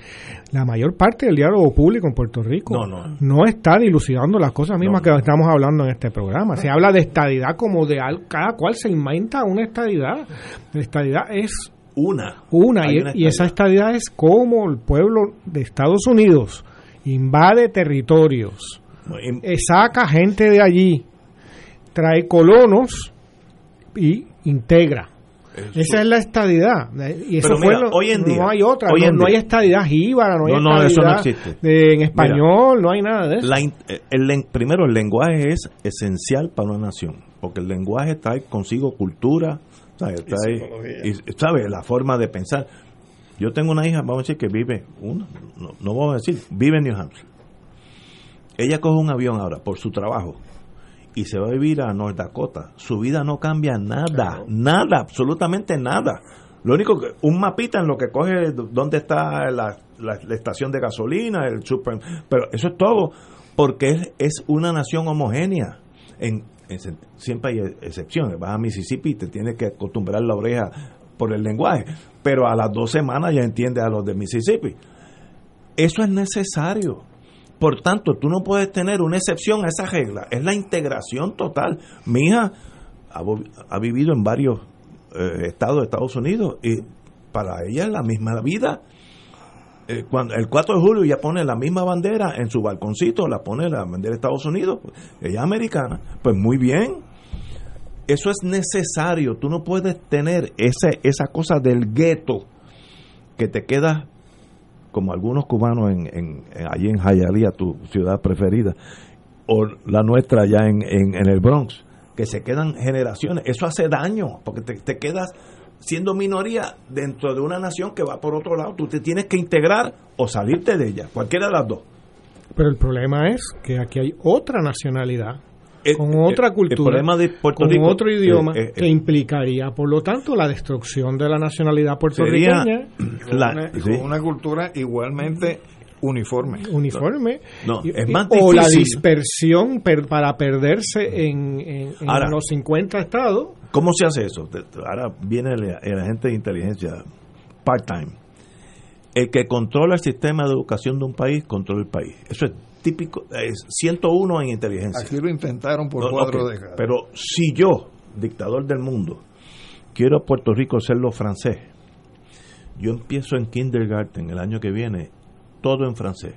la mayor parte del diálogo público en Puerto Rico No, no. está dilucidando las cosas mismas que estamos hablando en este programa. Se habla de estadidad como de al- cada cual se inventa una estadidad. La estadidad es Una. y, una y esa estadidad es como el pueblo de Estados Unidos invade territorios, saca gente de allí, trae colonos y integra. Esa es la estadidad. eh, Y eso Pero fue lo- hoy en día, no hay otra, hoy no, en no hay estadidad jíbara, no hay No, no, eso no estadidad existe. de- en español, no hay nada de eso. La eh, el, primero, el lenguaje es esencial para una nación, porque el lenguaje trae consigo cultura, ¿sabe? Trae- psicología. y, ¿sabe? la forma de pensar. Yo tengo una hija, vamos a decir que vive, una, no, no vamos a decir, vive en New Hampshire. Ella coge un avión ahora por su trabajo y se va a vivir a North Dakota. Su vida no cambia nada, nada, absolutamente nada. Lo único que, un mapita en lo que coge dónde está la, la- la estación de gasolina, el super, pero eso es todo, porque es, es una nación homogénea. En, en siempre hay excepciones. Vas a Mississippi y te tienes que acostumbrar la oreja por el lenguaje, pero a las dos semanas ya entiendes a los de Mississippi. Eso es necesario. Por tanto, tú no puedes tener una excepción a esa regla. Es la integración total. Mi hija ha, vivido en varios eh, estados de Estados Unidos y para ella es la misma vida. Eh, cuando el 4 de julio ella pone la misma bandera en su balconcito, la pone la bandera de Estados Unidos, ella es americana, pues muy bien. Eso es necesario, tú no puedes tener esa cosa del gueto que te queda como algunos cubanos en, en- allí en Hialeah, tu ciudad preferida, o la nuestra allá en, en- en el Bronx, que se quedan generaciones. Eso hace daño, porque te, te quedas siendo minoría dentro de una nación que va por otro lado. Tú te tienes que integrar o salirte de ella, cualquiera de las dos. Pero el problema es que aquí hay otra nacionalidad, Con otra cultura, de con Rico, otro idioma, eh, eh, que implicaría, por lo tanto, la destrucción de la nacionalidad Sería puertorriqueña. Con la- una, sí. una cultura igualmente uniforme. uniforme No, y- es más o la dispersión per- para perderse en, en- en Ahora- los 50 estados ¿Cómo se hace eso? Ahora viene el, el agente de inteligencia part-time. El que controla el sistema de educación de un país, controla el país. Eso es típico, es 101 en inteligencia. Aquí lo intentaron por No, cuatro décadas. Pero si yo, dictador del mundo, quiero a Puerto Rico serlo francés, yo empiezo en kindergarten el año que viene, todo en francés.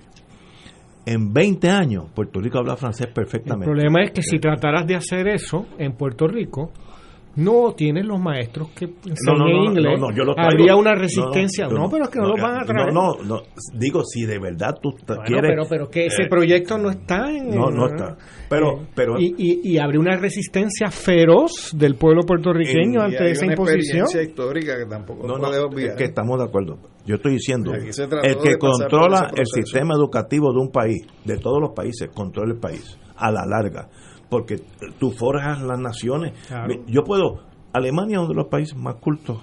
En 20 años, Puerto Rico habla francés el perfectamente. problema es que si trataras de hacer eso en Puerto Rico no tienes los maestros que enseñen no, no, inglés no, no, yo lo traigo. habría una No, resistencia no, pero es que no, lo van a traer No, no, no. digo, si de verdad tú Bueno, quieres... pero, pero que ese eh, proyecto no está en No, no está. Pero, Eh, pero y, y, y habría una resistencia feroz del pueblo puertorriqueño ante hay esa una imposición experiencia histórica que tampoco No, es que estamos de acuerdo. Yo estoy diciendo, el que controla el sistema educativo de un país, de todos los países, controla el país a la larga, porque tú forjas las naciones. Claro. Yo puedo, Alemania es uno de los países más cultos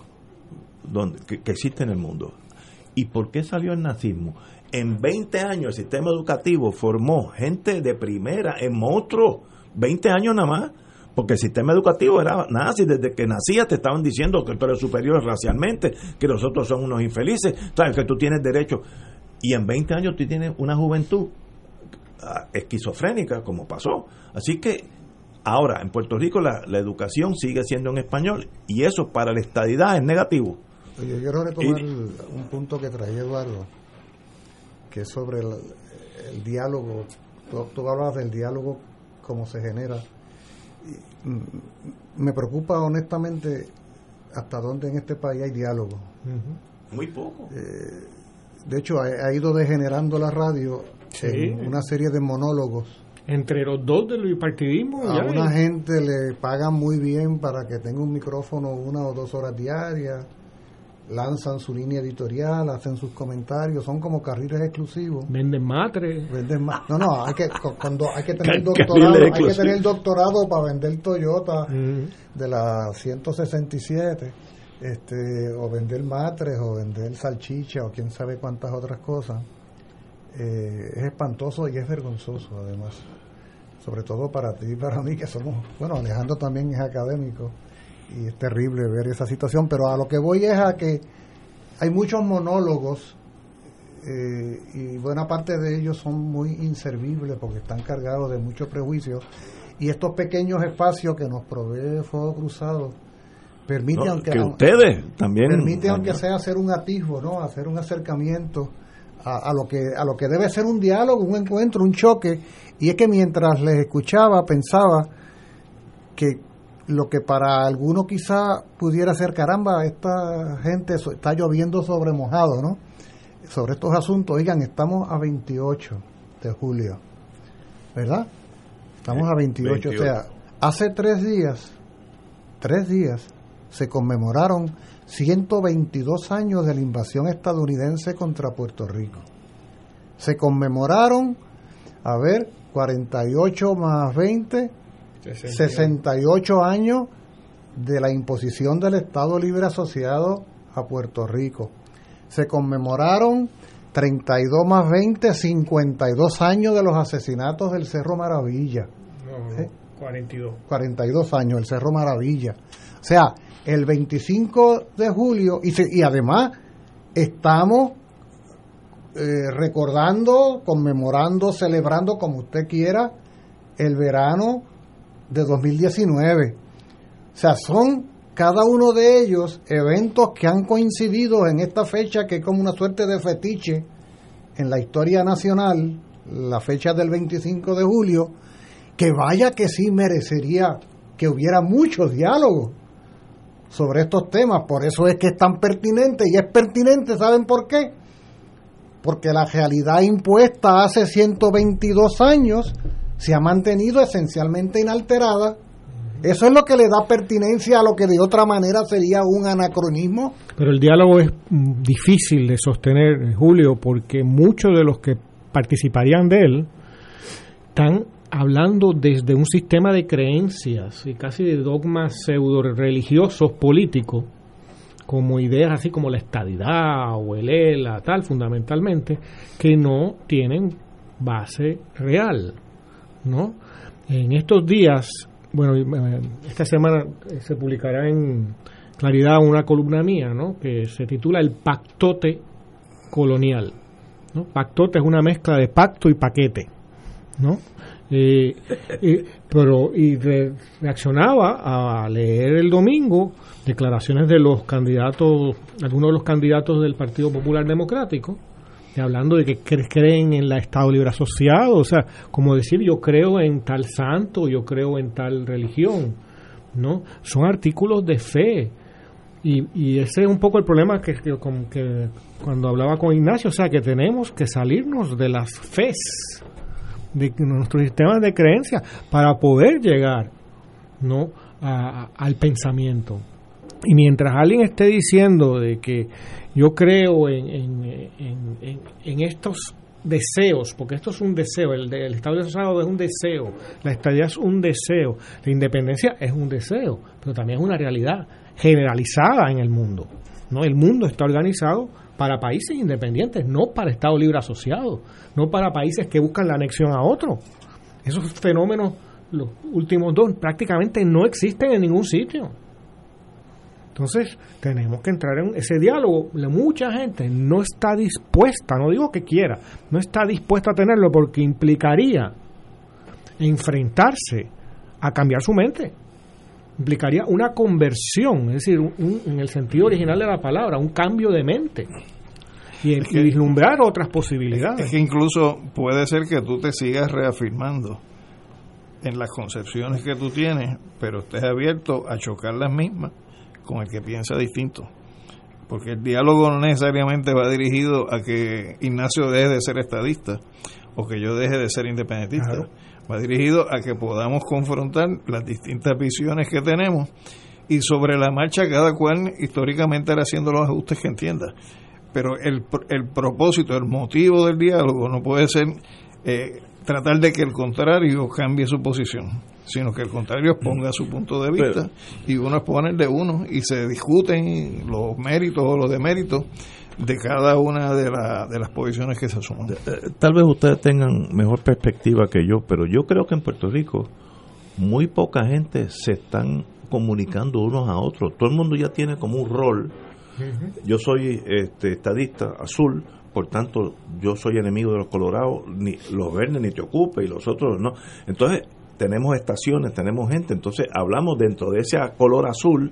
donde, que, que existe en el mundo. ¿Y por qué salió el nazismo? En 20 años el sistema educativo formó gente de primera en monstruos, 20 años nada más, porque el sistema educativo era nazi, desde que nacías te estaban diciendo que tú eres superior racialmente, que los otros son unos infelices, sabes que tú tienes derecho. Y en 20 años tú tienes una juventud esquizofrénica, como pasó. Así que ahora en Puerto Rico la, la educación sigue siendo en español y eso para la estadidad es negativo. Oye, yo quiero retomar Y- un punto que traía Eduardo, que es sobre el, el diálogo. Tú, tú hablabas del diálogo, cómo se genera. Y, mm, me preocupa honestamente hasta dónde en este país hay diálogo. Muy poco. Eh, de hecho, ha, ha ido degenerando la radio Sí. en una serie de monólogos. entre los dos del bipartidismo A ya una hay- gente le pagan muy bien para que tenga un micrófono una o dos horas diarias, lanzan su línea editorial, hacen sus comentarios, son como carriles exclusivos. venden matres Venden más. No, no, hay que, cu- cuando hay que tener doctorado, hay que tener doctorado para vender Toyota Mm. de la 167. este, o vender matres, o vender salchicha, o quién sabe cuántas otras cosas, eh, es espantoso y es vergonzoso además. Sobre todo para ti y para mí, que somos, bueno, Alejandro también es académico, y es terrible ver esa situación, pero a lo que voy es a que hay muchos monólogos eh, y buena parte de ellos son muy inservibles porque están cargados de muchos prejuicios y estos pequeños espacios que nos provee Fuego Cruzado permite No, aunque que ustedes también permite aunque sea hacer un atisbo no hacer un acercamiento a, a lo que a lo que debe ser un diálogo un encuentro un choque. Y es que mientras les escuchaba pensaba que lo que para algunos quizá pudiera ser caramba esta gente so- está lloviendo sobre mojado no sobre estos asuntos oigan estamos a 28 de julio verdad estamos a 28 o sea hace tres días tres días se conmemoraron 122 años de la invasión estadounidense contra Puerto Rico. Se conmemoraron, a ver, 48 más 20, 68 años de la imposición del Estado Libre Asociado a Puerto Rico. Se conmemoraron 32 más 20, 52 años de los asesinatos del Cerro Maravilla. No, 42. 42 años, el Cerro Maravilla. O sea, el 25 de julio, y, además estamos eh, recordando, conmemorando, celebrando, como usted quiera, el verano de 2019. O sea, son cada uno de ellos eventos que han coincidido en esta fecha que es como una suerte de fetiche en la historia nacional, la fecha del 25 de julio, que vaya que sí merecería que hubiera muchos diálogos sobre estos temas. Por eso es que es tan pertinente y es pertinente, ¿saben por qué? Porque la realidad impuesta hace 122 años se ha mantenido esencialmente inalterada. Eso es lo que le da pertinencia a lo que de otra manera sería un anacronismo. Pero el diálogo es mm, difícil de sostener, Julio, porque muchos de los que participarían de él están hablando desde un sistema de creencias y casi de dogmas pseudo religiosos políticos, como ideas así como la estadidad o el ELA, tal, fundamentalmente, que no tienen base real, ¿no? En estos días, bueno, eh, esta semana eh, se publicará en Claridad una columna mía, ¿no? Que se titula El Pactote Colonial, ¿no? Pactote es una mezcla de pacto y paquete, ¿no? Eh, eh, pero y re- reaccionaba a leer el domingo declaraciones de los candidatos, algunos de los candidatos del Partido Popular Democrático, y hablando de que cre- creen en la Estado Libre Asociado, o sea, como decir yo creo en tal santo, yo creo en tal religión, ¿no? Son artículos de fe. Y, y ese es un poco el problema que, que, que cuando hablaba con Ignacio, o sea, que tenemos que salirnos de las fes, de nuestros sistemas de creencia, para poder llegar ¿no? a- al pensamiento. Y mientras alguien esté diciendo de que yo creo en, en, en- en- estos deseos, porque esto es un deseo, el, el Estado asociado es un deseo, la estadía es un deseo, la independencia es un deseo, pero también es una realidad generalizada en el mundo. ¿no? El mundo está organizado para países independientes, no para Estado libre asociado, no para países que buscan la anexión a otro. Esos fenómenos, los últimos dos, prácticamente no existen en ningún sitio. Entonces, tenemos que entrar en ese diálogo. Mucha gente no está dispuesta, no digo que quiera, no está dispuesta a tenerlo porque implicaría enfrentarse a cambiar su mente. Implicaría una conversión, es decir, un- un- en el sentido original de la palabra, un cambio de mente y, y vislumbrar otras posibilidades. Es que incluso puede ser que tú te sigas reafirmando en las concepciones que tú tienes, pero estés abierto a chocar las mismas con el que piensa distinto. Porque el diálogo no necesariamente va dirigido a que Ignacio deje de ser estadista o que yo deje de ser independentista. Claro. Va dirigido a que podamos confrontar las distintas visiones que tenemos y sobre la marcha cada cual históricamente hará haciendo los ajustes que entienda. Pero el, el propósito, el motivo del diálogo no puede ser eh, tratar de que el contrario cambie su posición. sino que al contrario exponga su punto de vista y uno expone el de uno y se discuten los méritos o los deméritos de cada una de, la, de las posiciones que se asuman. Eh, Tal vez ustedes tengan mejor perspectiva que yo, pero yo creo que en Puerto Rico muy poca gente se están comunicando unos a otros. Todo el mundo ya tiene como un rol. Yo soy este, estadista azul, por tanto yo soy enemigo de los colorados, ni los verdes ni te ocupe y los otros no. Entonces tenemos estaciones, tenemos gente, entonces hablamos dentro de ese color azul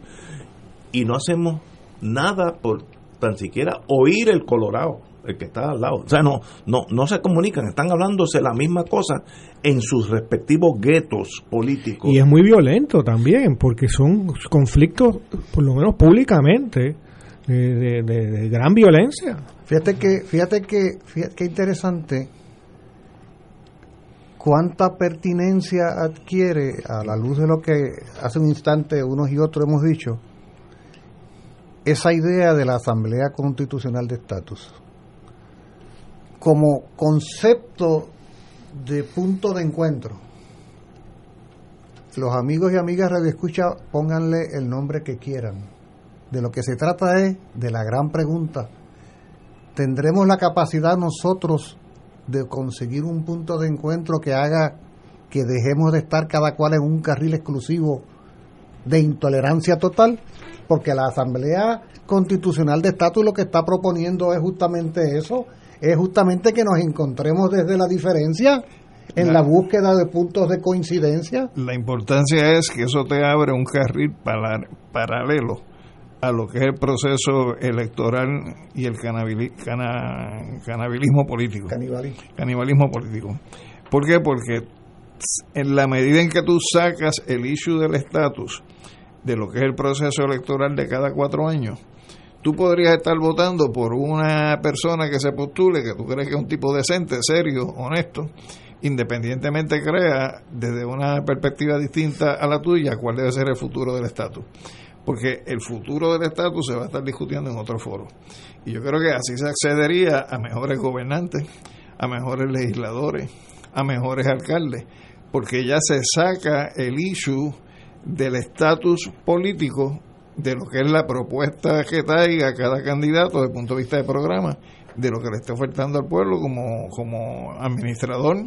y no hacemos nada por tan siquiera oír el colorado, el que está al lado. O sea, no, no, no se comunican, están hablándose la misma cosa en sus respectivos guetos políticos. Y es muy violento también, porque son conflictos, por lo menos públicamente, de, de- de- de gran violencia. Fíjate que, fíjate que, fíjate que interesante cuánta pertinencia adquiere a la luz de lo que hace un instante unos y otros hemos dicho esa idea de la Asamblea Constitucional de Estatus como concepto de punto de encuentro. Los amigos y amigas Radio Escucha, pónganle el nombre que quieran. De lo que se trata es de la gran pregunta. ¿Tendremos la capacidad nosotros de conseguir un punto de encuentro que haga que dejemos de estar cada cual en un carril exclusivo de intolerancia total? Porque la Asamblea Constitucional de Estatus lo que está proponiendo es justamente eso, es justamente que nos encontremos desde la diferencia en la búsqueda de puntos de coincidencia. La importancia es que eso te abre un carril para- paralelo a lo que es el proceso electoral y el canabili- cana- canabilismo político. Canibalismo. Canibalismo político. ¿Por qué? Porque en la medida en que tú sacas el issue del estatus de lo que es el proceso electoral de cada cuatro años, tú podrías estar votando por una persona que se postule, que tú crees que es un tipo decente, serio, honesto, independientemente crea desde una perspectiva distinta a la tuya cuál debe ser el futuro del estatus. Porque el futuro del estatus se va a estar discutiendo en otro foro. Y yo creo que así se accedería a mejores gobernantes, a mejores legisladores, a mejores alcaldes, porque ya se saca el issue del estatus político de lo que es la propuesta que traiga cada candidato desde el punto de vista de programa, de lo que le esté ofertando al pueblo como, como administrador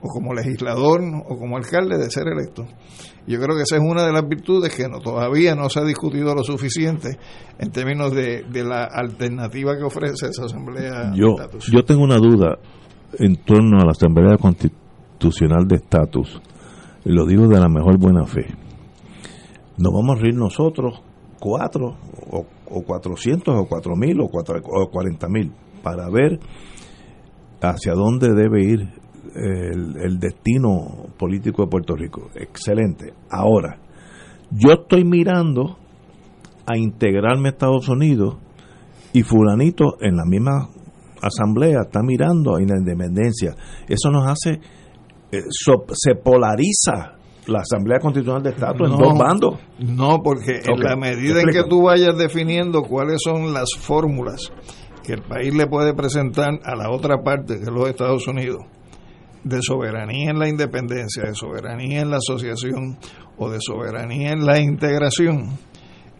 o como legislador o como alcalde de ser electo. Yo creo que esa es una de las virtudes que no, todavía no se ha discutido lo suficiente en términos de, de la alternativa que ofrece esa asamblea Yo, de estatus. yo tengo una duda en torno a la Asamblea Constitucional de Estatus. Y lo digo de la mejor buena fe. Nos vamos a reír nosotros, cuatro, o, o cuatrocientos, o cuatro mil, o, cuatro, o cuarenta mil, para ver hacia dónde debe ir el, destino político de Puerto Rico. Excelente. Ahora, yo estoy mirando a integrarme a Estados Unidos y fulanito en la misma asamblea está mirando a la independencia. Eso nos hace, eh, se polariza la Asamblea Constitucional de Estatus en No, dos bandos. No, porque en la medida en que tú vayas definiendo cuáles son las fórmulas que el país le puede presentar a la otra parte, que es los Estados Unidos, de soberanía en la independencia, de soberanía en la asociación o de soberanía en la integración,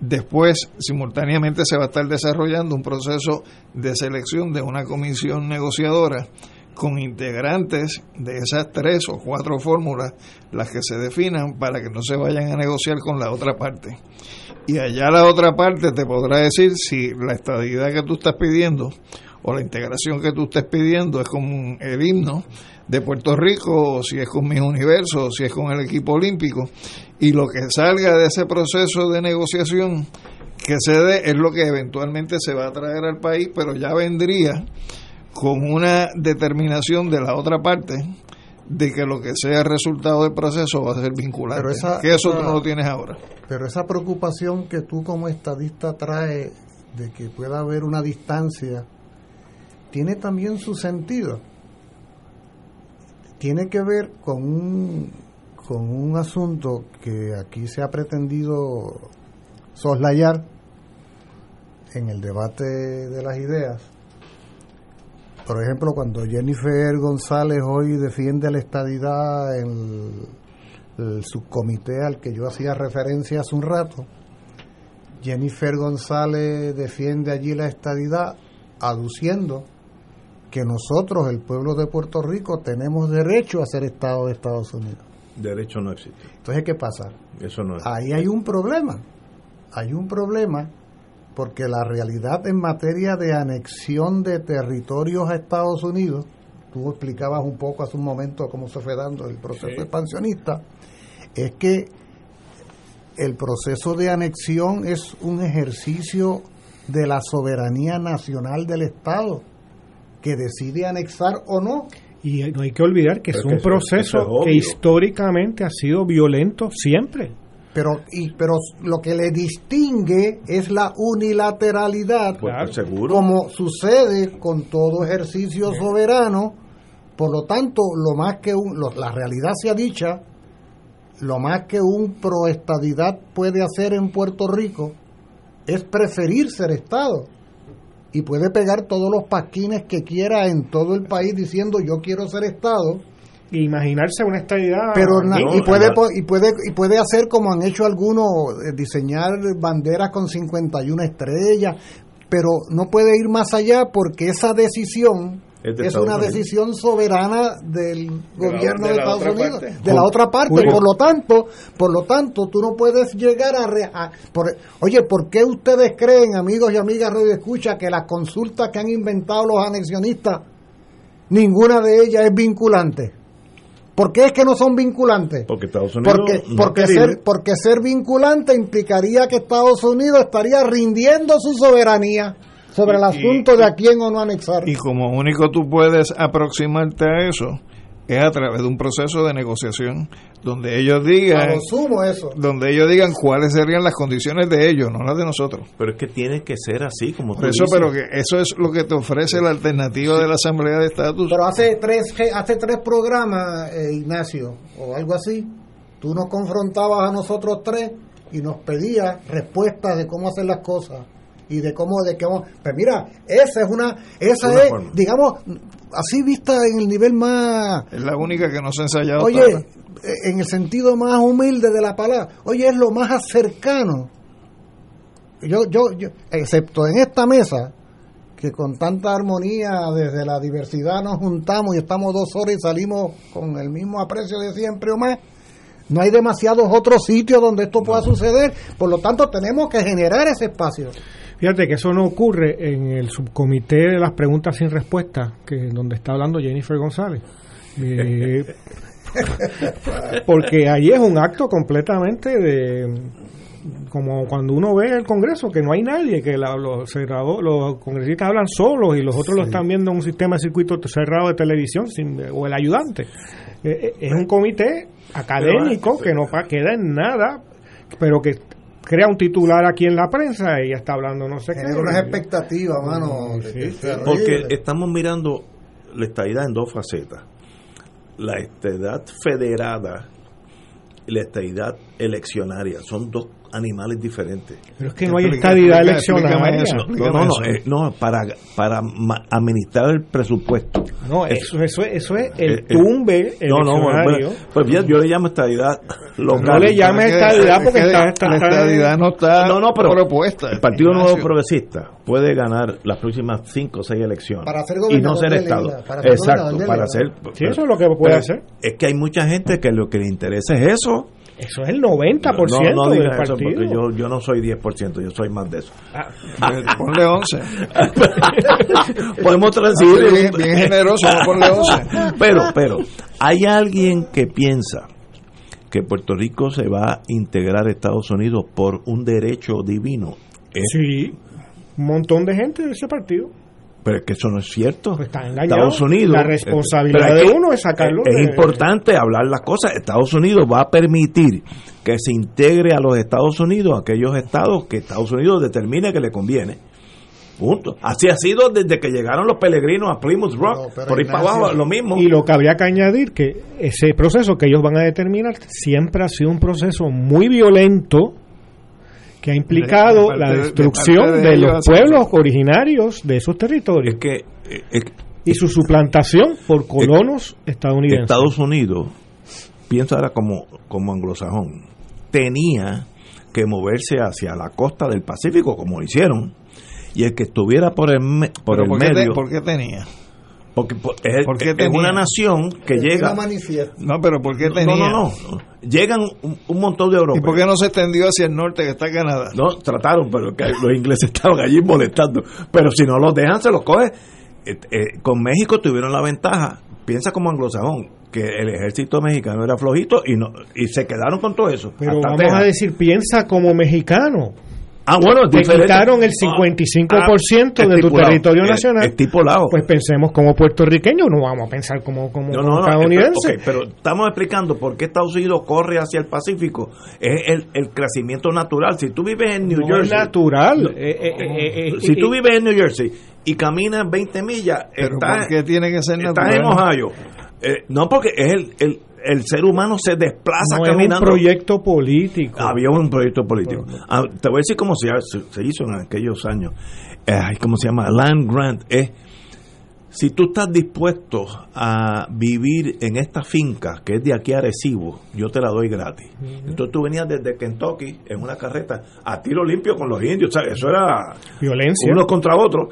después simultáneamente se va a estar desarrollando un proceso de selección de una comisión negociadora con integrantes de esas tres o cuatro fórmulas, las que se definan para que no se vayan a negociar con la otra parte. Y allá la otra parte te podrá decir si la estabilidad que tú estás pidiendo o la integración que tú estés pidiendo es con el himno de Puerto Rico, o si es con mis universos, o si es con el equipo olímpico. Y lo que salga de ese proceso de negociación que se dé es lo que eventualmente se va a traer al país, pero ya vendría con una determinación de la otra parte de que lo que sea el resultado del proceso va a ser vinculante. Pero esa- que eso esa- tú no lo tienes ahora. Pero esa preocupación que tú como estadista trae de que pueda haber una distancia, tiene también su sentido. Tiene que ver con un, con un asunto que aquí se ha pretendido soslayar en el debate de las ideas. Por ejemplo, cuando Jennifer González hoy defiende la estadidad en el subcomité al que yo hacía referencia hace un rato, Jennifer González defiende allí la estadidad aduciendo que nosotros, el pueblo de Puerto Rico, tenemos derecho a ser Estado de Estados Unidos. Derecho no existe. Entonces, ¿qué pasa? Eso no es. Ahí hay un problema. Hay un problema porque la realidad en materia de anexión de territorios a Estados Unidos, tú explicabas un poco hace un momento cómo se fue dando el proceso Sí. expansionista, es que el proceso de anexión es un ejercicio de la soberanía nacional del Estado que decide anexar o no. Y no hay que olvidar que Pero es que un eso- proceso eso es obvio. que históricamente ha sido violento siempre. Pero, y, pero lo que le distingue es la unilateralidad, Pues, seguro. como sucede con todo ejercicio soberano. Por lo tanto, lo más que un- lo- la realidad sea dicha, lo más que un proestadidad puede hacer en Puerto Rico es preferir ser Estado. Y puede pegar todos los pasquines que quiera en todo el país diciendo yo quiero ser Estado imaginarse una estabilidad. pero na- No, y puede y puede y puede hacer como han hecho algunos eh, diseñar banderas con 51 estrellas pero no puede ir más allá porque esa decisión Es de es Estados una decisión soberana del gobierno de, Estados Unidos parte. de la otra parte Julio. por lo tanto por lo tanto tú no puedes llegar a, re- a- por- oye ¿por qué ustedes creen amigos y amigas radio escucha que las consultas que han inventado los anexionistas ninguna de ellas es vinculante ¿Por qué es que no son vinculantes? Porque Estados Unidos. Porque, no porque, ser, porque ser vinculante implicaría que Estados Unidos estaría rindiendo su soberanía sobre el Y- asunto de a quién o no anexar. Y como único tú puedes aproximarte a eso es a través de un proceso de negociación donde ellos digan lo sumo eso. donde ellos digan cuáles serían las condiciones de ellos, no las de nosotros. Pero es que tiene que ser así, como tú eso, dices. pero que eso es lo que te ofrece la alternativa de la Asamblea de Estatus. Pero hace tres, hace tres programas, eh, Ignacio, o algo así, tú nos confrontabas a nosotros tres y nos pedías respuestas de cómo hacer las cosas y de cómo, de cómo. Pues mira, esa es una, esa Una es, forma. digamos, así vista en el nivel más, Es la única que no se ha ensayado. Oye, eh, en el sentido más humilde de la palabra, oye, es lo más cercano. Yo, yo, yo, excepto en esta mesa, que con tanta armonía desde la diversidad nos juntamos y estamos dos horas y salimos con el mismo aprecio de siempre o más. No hay demasiados otros sitios donde esto pueda suceder, por lo tanto tenemos que generar ese espacio. Fíjate que eso no ocurre en el subcomité de las preguntas sin respuesta, que donde está hablando Jennifer González. Eh, porque ahí es un acto completamente de como cuando uno ve el Congreso que no hay nadie, que la- los cerrado- los congresistas hablan solos y los otros lo están viendo en un sistema de circuito cerrado de televisión sin, o el ayudante. Eh, eh, es un comité académico que no queda en nada, pero que crea un titular aquí en la prensa y ya está hablando no sé qué. Genera unas expectativas, mano. Sí, sí. Porque estamos mirando la estadidad en dos facetas. La estadidad federada y la estadidad eleccionaria. Son dos animales diferentes. Pero es que no hay estadidad eleccionaria. No, no, no, eh, no, para, para administrar el presupuesto. No, eso, eso, es- eso es el Eh, eh, tumbe No, no, bueno, pues bien, yo le llamo estadidad local. No le llames estadidad porque es que está- está- la estadidad no está no, no, pero propuesta. El Partido Nuevo. Progresista puede ganar las próximas cinco o seis elecciones Para ser y no ser Estado. Para ser Exacto, para ser. Sí, eso es lo que puede pero hacer. Es que hay mucha gente que lo que le interesa es eso. Eso es el 90% no, no del digas eso partido. porque yo, yo no soy 10%, yo soy más de eso. Ponle 11. Podemos transigir. Bien- bien generoso, no ponle 11. Pero, pero, hay alguien que piensa que Puerto Rico se va a integrar a Estados Unidos por un derecho divino. Sí, un montón de gente de ese partido. Pero es que eso no es cierto. Pues está. Estados Unidos. La responsabilidad de uno es sacarlo Es, de- importante hablar las cosas. Estados Unidos va a permitir que se integre a los Estados Unidos, aquellos estados que Estados Unidos determine que le conviene. Punto. Así ha sido desde que llegaron los peregrinos a Plymouth Rock. por ahí para abajo, lo mismo. Y lo que habría que añadir que ese proceso que ellos van a determinar siempre ha sido un proceso muy violento que ha implicado De- de parte la de- de destrucción de, los pueblos originarios de esos territorios. que y su suplantación por colonos estadounidenses. Estados Unidos pienso ahora como, como anglosajón, tenía que moverse hacia la costa del Pacífico, como lo hicieron, y el que estuviera por el, me- por el ¿por te- medio, por qué tenía? Porque por- es, ¿Por qué es tenía? una nación que llega... No, pero ¿por qué No, tenía? no, no, no. Llegan un, un montón de ¿Y europeos. por qué no se extendió hacia el norte que está Canadá? No, trataron, pero que los ingleses estaban allí molestando. Pero si no los dejan, se los coge. Eh, eh, con México tuvieron la ventaja, piensa como anglosajón, que el ejército mexicano era flojito y no y se quedaron con todo eso. Pero hasta vamos Texas. a decir, piensa como mexicano. Ah, bueno, es Te quitaron el Ah, 55% ah, de tu estipulado, territorio nacional. Estipulado. Pues pensemos como puertorriqueños, no vamos a pensar como, como, No, como no, no, estadounidenses. pero estamos explicando por qué Estados Unidos corre hacia el Pacífico. Es el, el crecimiento natural. Si tú vives en New No es Jersey. natural. No. Eh, eh, eh, eh, si tú vives en New Jersey y caminas 20 millas, Pero estás, ¿por qué tiene que ser estás natural? en Ohio. Eh, no, porque es el, el, el ser humano se desplaza no es un caminando. proyecto político. Había un proyecto político. Ah, te voy a decir cómo se, hizo en aquellos años. Eh, ¿Cómo se llama? Land Grant. Es si tú estás dispuesto a vivir en esta finca que es de aquí a Arecibo, yo te la doy gratis. Entonces tú venías desde Kentucky en una carreta a tiro limpio con los indios. ¿sabes? Eso era Violencia. uno contra otro.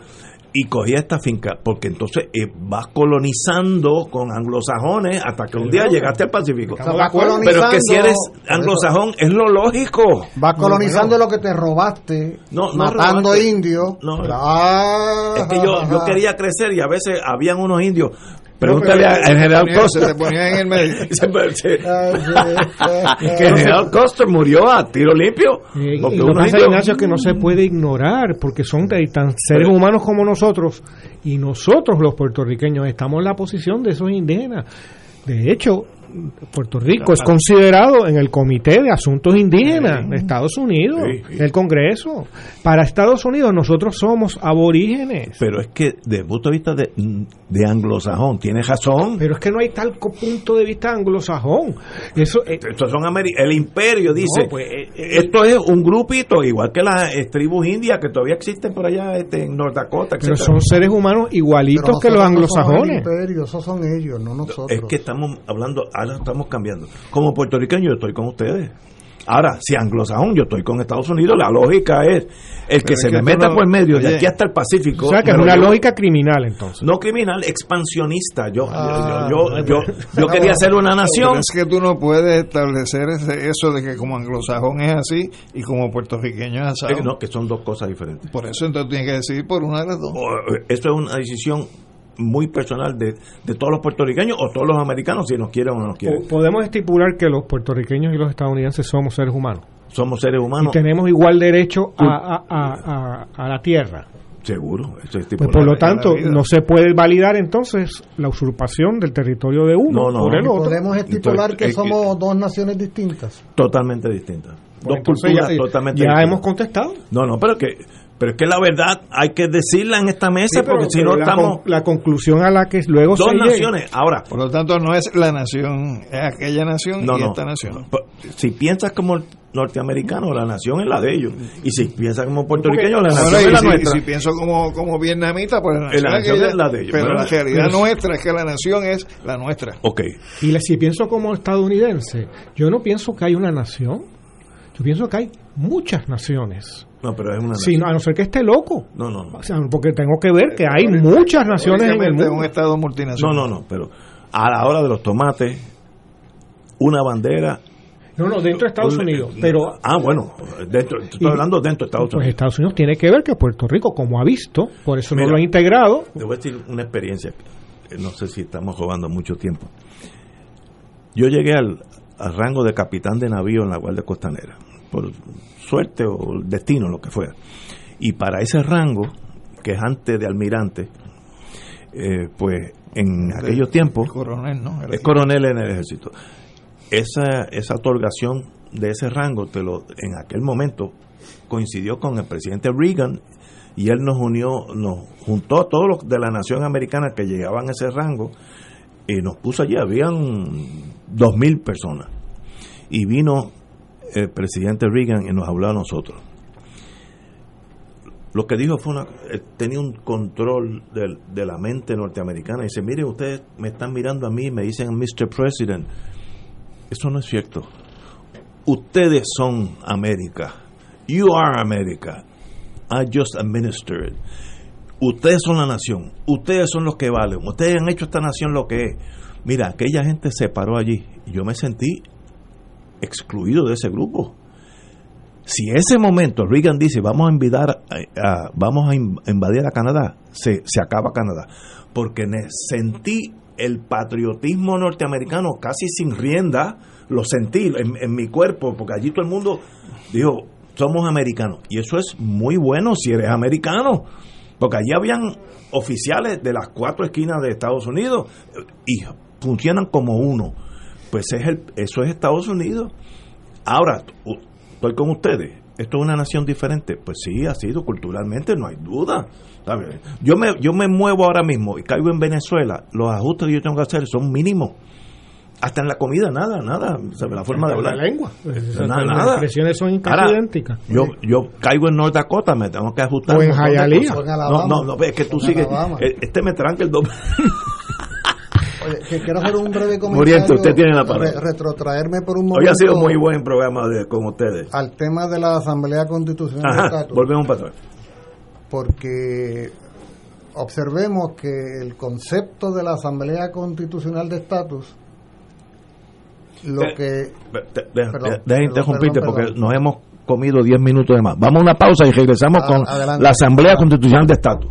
Y cogía esta finca, porque entonces eh, vas colonizando con anglosajones hasta que un día llegaste al Pacífico. De acuerdo. Pero es que si eres anglosajón, es lo lógico. Vas colonizando lo que te robaste, No, no matando robaste. indios. No. Ah, Es que yo, yo quería crecer y a veces habían unos indios. Pregúntale al general Se Costa. te ponía en el medio. que el general Costa murió a tiro limpio. Porque y lo pasa, indios- Ignacio, es que no se puede ignorar, porque son de- tan seres humanos como nosotros, y nosotros los puertorriqueños estamos en la posición de esos indígenas. De hecho, Puerto Rico es considerado en el Comité de Asuntos Indígenas de Estados Unidos, Sí, sí. el Congreso. Para Estados Unidos nosotros somos aborígenes. Pero es que desde el punto de vista de, de anglosajón, tienes razón. Pero es que no hay tal punto de vista anglosajón. Eso, eh, Estos son ameri- el imperio dice, No, pues, eh, eh, esto es un grupito, igual que las eh, tribus indias que todavía existen por allá este, en North Dakota, pero son seres humanos igualitos que los anglosajones. imperio, esos son ellos, no nosotros. Es que estamos hablando, ahora estamos cambiando. Como puertorriqueño yo estoy con ustedes. Ahora, si anglosajón yo estoy con Estados Unidos, la lógica es el que Pero se que me meta no- por el medio de Oye. aquí hasta el Pacífico. O sea, que es una lógica criminal entonces. No criminal, expansionista. Yo, Ah, yo, yo, yo, yo quería ser una Pero nación. es que tú no puedes establecer ese- eso de que como anglosajón es así y como puertorriqueño es así. Eh, no, que son dos cosas diferentes. Por eso entonces tienes que decidir por una de las dos. O, eh, Esto es una decisión muy personal de, de todos los puertorriqueños o todos los americanos, si nos quieren o no nos quieren. Po- Podemos estipular que los puertorriqueños y los estadounidenses somos seres humanos Somos seres humanos, y tenemos igual derecho a, a- a- a- a la tierra. seguro. Eso es Pues por lo tanto, no se puede validar entonces la usurpación del territorio de uno No, no, por el no. otro. Podemos estipular Entonces, que eh, somos dos naciones distintas. totalmente distintas. Dos Pues culturas ya, totalmente ya distintas. hemos contestado. No, no, pero que pero es que la verdad hay que decirla en esta mesa Sí, pero- porque si no estamos con- la conclusión a la que luego dos se llega- naciones. Ahora, Por lo tanto, no es la nación, es aquella nación no, y no. esta nación. Si piensas como norteamericano, la nación es la de ellos. Y si piensas como puertorriqueño, la nación es la si, nuestra. si pienso como, como vietnamita, pues la la nación, aquella, es la de ellos. Pero la realidad pero- nuestra es que la nación es la nuestra. Ok. Y si pienso como estadounidense, yo no pienso que hay una nación, yo pienso que hay muchas naciones. No, pero es una Sí, no, a no ser que esté loco. No, no, no. O sea, porque tengo que ver que hay muchas naciones en el mundo. un estado No, multinacional. no, no, pero a la hora de los tomates, una bandera. No, no, dentro de Estados un- Unidos. Pero Ah, bueno, dentro, estoy Y- hablando dentro de Estados pues Unidos. Estados Unidos tiene que ver que Puerto Rico, como ha visto, por eso Mira. no lo ha integrado. Te voy a decir una experiencia, que no sé si estamos robando mucho tiempo. Yo llegué al, al rango de capitán de navío en la Guardia Costanera, por suerte o destino, lo que fuera. Y para ese rango, que es antes de almirante, eh, pues en aquellos tiempos, Coronel, ¿no? Es coronel en el ejército. Esa, esa otorgación de ese rango, te lo, en aquel momento, coincidió con el presidente Reagan y él nos unió, nos juntó a todos los de la nación americana que llegaban a ese rango y nos puso allí, habían dos mil personas. Y vino el presidente Reagan y nos habló a nosotros. Lo que dijo fue una, eh, tenía un control de, la mente norteamericana. Dice, miren, ustedes me están mirando a mí, me dicen Mr. President. Eso no es cierto. Ustedes son América. You are America. I just administered. Ustedes son la nación. Ustedes son los que valen. Ustedes han hecho esta nación lo que es. Mira, aquella gente se paró allí yo me sentí excluido de ese grupo. Si ese momento Reagan dice vamos a invadir a, vamos a invadir a Canadá, se, se acaba Canadá. Porque sentí el patriotismo norteamericano casi sin rienda, lo sentí en, en, mi cuerpo, porque allí todo el mundo dijo, somos americanos. Y eso es muy bueno si eres americano, porque allí habían oficiales de las cuatro esquinas de Estados Unidos y funcionan como uno. Pues es el, eso es Estados Unidos. Ahora, estoy con ustedes. Esto es una nación diferente. Pues sí, ha sido culturalmente, no hay duda. Yo me, yo me muevo ahora mismo y caigo en Venezuela. Los ajustes que yo tengo que hacer son mínimos. Hasta en la comida, nada, nada. La forma de hablar. La lengua. Nada, Las expresiones son casi idénticas. Yo, yo caigo en North Dakota, me tengo que ajustar. O en Hialeah. No, no, no, es que tú sigues. Este me tranca el doble. Oye, que quiero hacer un breve comentario. Muriente, usted tiene la palabra. Re retrotraerme por un momento. Hoy ha sido muy buen programa de, con ustedes. Al tema de la Asamblea Constitucional Ajá, de. Volvemos para atrás. Porque observemos que el concepto de la Asamblea Constitucional de Estatus lo de, que. Deja interrumpirte porque nos hemos comido 10 minutos de más. Vamos a una pausa y regresamos Ah, con adelante. la Asamblea Constitucional de Estatus.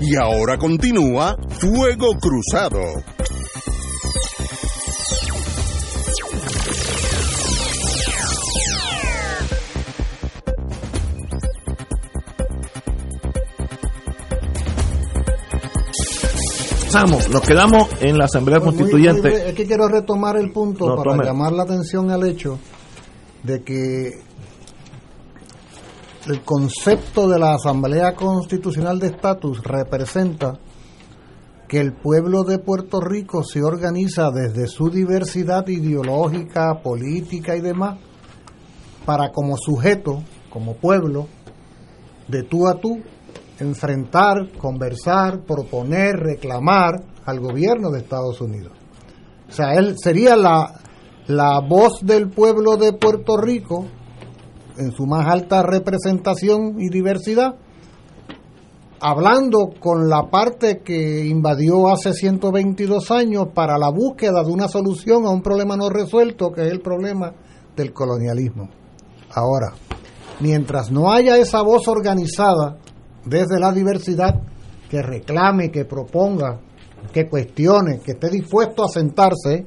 Y ahora continúa Fuego Cruzado. Pasamos, nos quedamos en la Asamblea muy- Constituyente. muy- es que quiero retomar el punto No, para tome. llamar la atención al hecho de que el concepto de la Asamblea Constitucional de Estatus representa que el pueblo de Puerto Rico se organiza desde su diversidad ideológica, política y demás para como sujeto, como pueblo, de tú a tú, enfrentar, conversar, proponer, reclamar al gobierno de Estados Unidos. O sea, él sería la, la voz del pueblo de Puerto Rico en su más alta representación y diversidad, hablando con la parte que invadió hace 122 años para la búsqueda de una solución a un problema no resuelto, que es el problema del colonialismo. Ahora, mientras no haya esa voz organizada desde la diversidad que reclame, que proponga, que cuestione, que esté dispuesto a sentarse,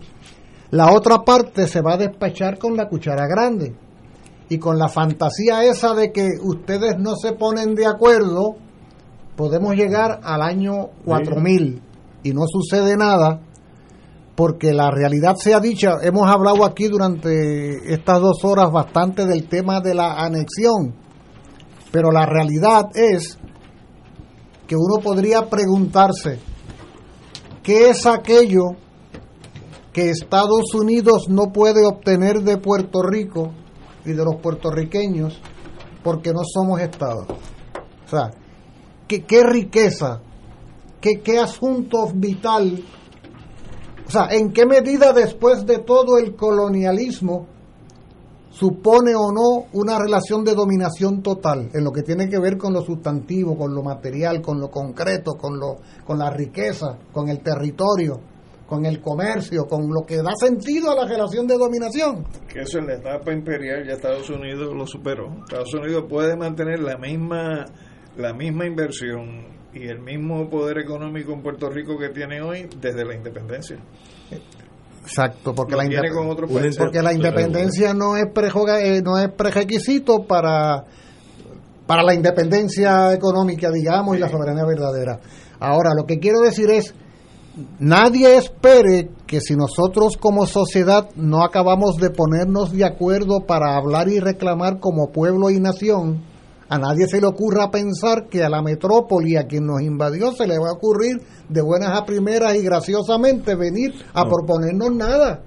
la otra parte se va a despachar con la cuchara grande y con la fantasía esa de que ustedes no se ponen de acuerdo, podemos llegar al año 4000 y no sucede nada porque la realidad sea dicha, hemos hablado aquí durante estas dos horas bastante del tema de la anexión, pero la realidad es que uno podría preguntarse, ¿qué es aquello que Estados Unidos no puede obtener de Puerto Rico y de los puertorriqueños porque no somos Estado? O sea, ¿qué, qué riqueza, qué, qué asunto vital o sea, ¿en qué medida después de todo el colonialismo supone o no una relación de dominación total en lo que tiene que ver con lo sustantivo, con lo material, con lo concreto, con, lo, con la riqueza, con el territorio, con el comercio, con lo que da sentido a la relación de dominación? Que eso en la etapa imperial ya Estados Unidos lo superó. Estados Unidos puede mantener la misma, la misma inversión y el mismo poder económico en Puerto Rico que tiene hoy desde la independencia. Exacto, porque, la, con porque independencia no es, eh, no es prerequisito para, para la independencia económica, digamos, y la soberanía verdadera. Ahora, lo que quiero decir es, nadie espere que si nosotros como sociedad no acabamos de ponernos de acuerdo para hablar y reclamar como pueblo y nación, a nadie se le ocurra pensar que a la metrópoli, a quien nos invadió, se le va a ocurrir de buenas a primeras y graciosamente venir a proponernos nada.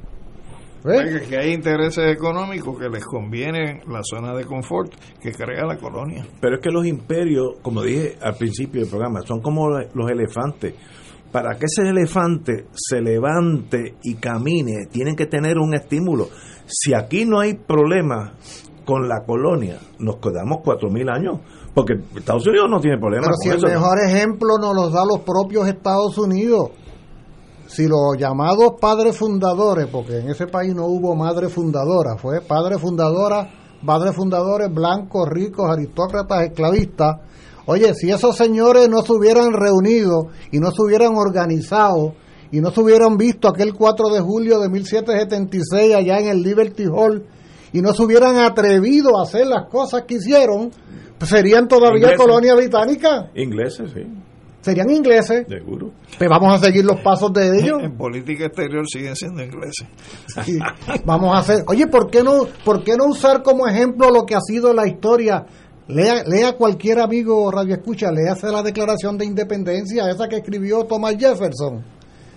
Que hay intereses económicos que les conviene la zona de confort que crea la colonia. Pero es que los imperios, como dije al principio del programa, son como los elefantes. Para que ese elefante se levante y camine, tienen que tener un estímulo. Si aquí no hay problema con la colonia nos quedamos cuatro mil años porque Estados Unidos no tiene problema pero si el mejor ejemplo nos los da los propios Estados Unidos si los llamados padres fundadores porque en ese país no hubo madre fundadora fue padre fundadora padres fundadores blancos ricos aristócratas esclavistas oye si esos señores no se hubieran reunido y no se hubieran organizado y no se hubieran visto aquel 4 de julio de 1776 allá en el Liberty Hall y no se hubieran atrevido a hacer las cosas que hicieron, pues serían todavía colonia británica. Ingleses, sí. Serían ingleses. Seguro. Pues vamos a seguir los pasos de ellos. En política exterior siguen siendo ingleses. Vamos a hacer. Oye, ¿por qué no, por qué no usar como ejemplo lo que ha sido la historia? Lea, lea cualquier amigo radio escucha, léase la Declaración de Independencia, esa que escribió Thomas Jefferson,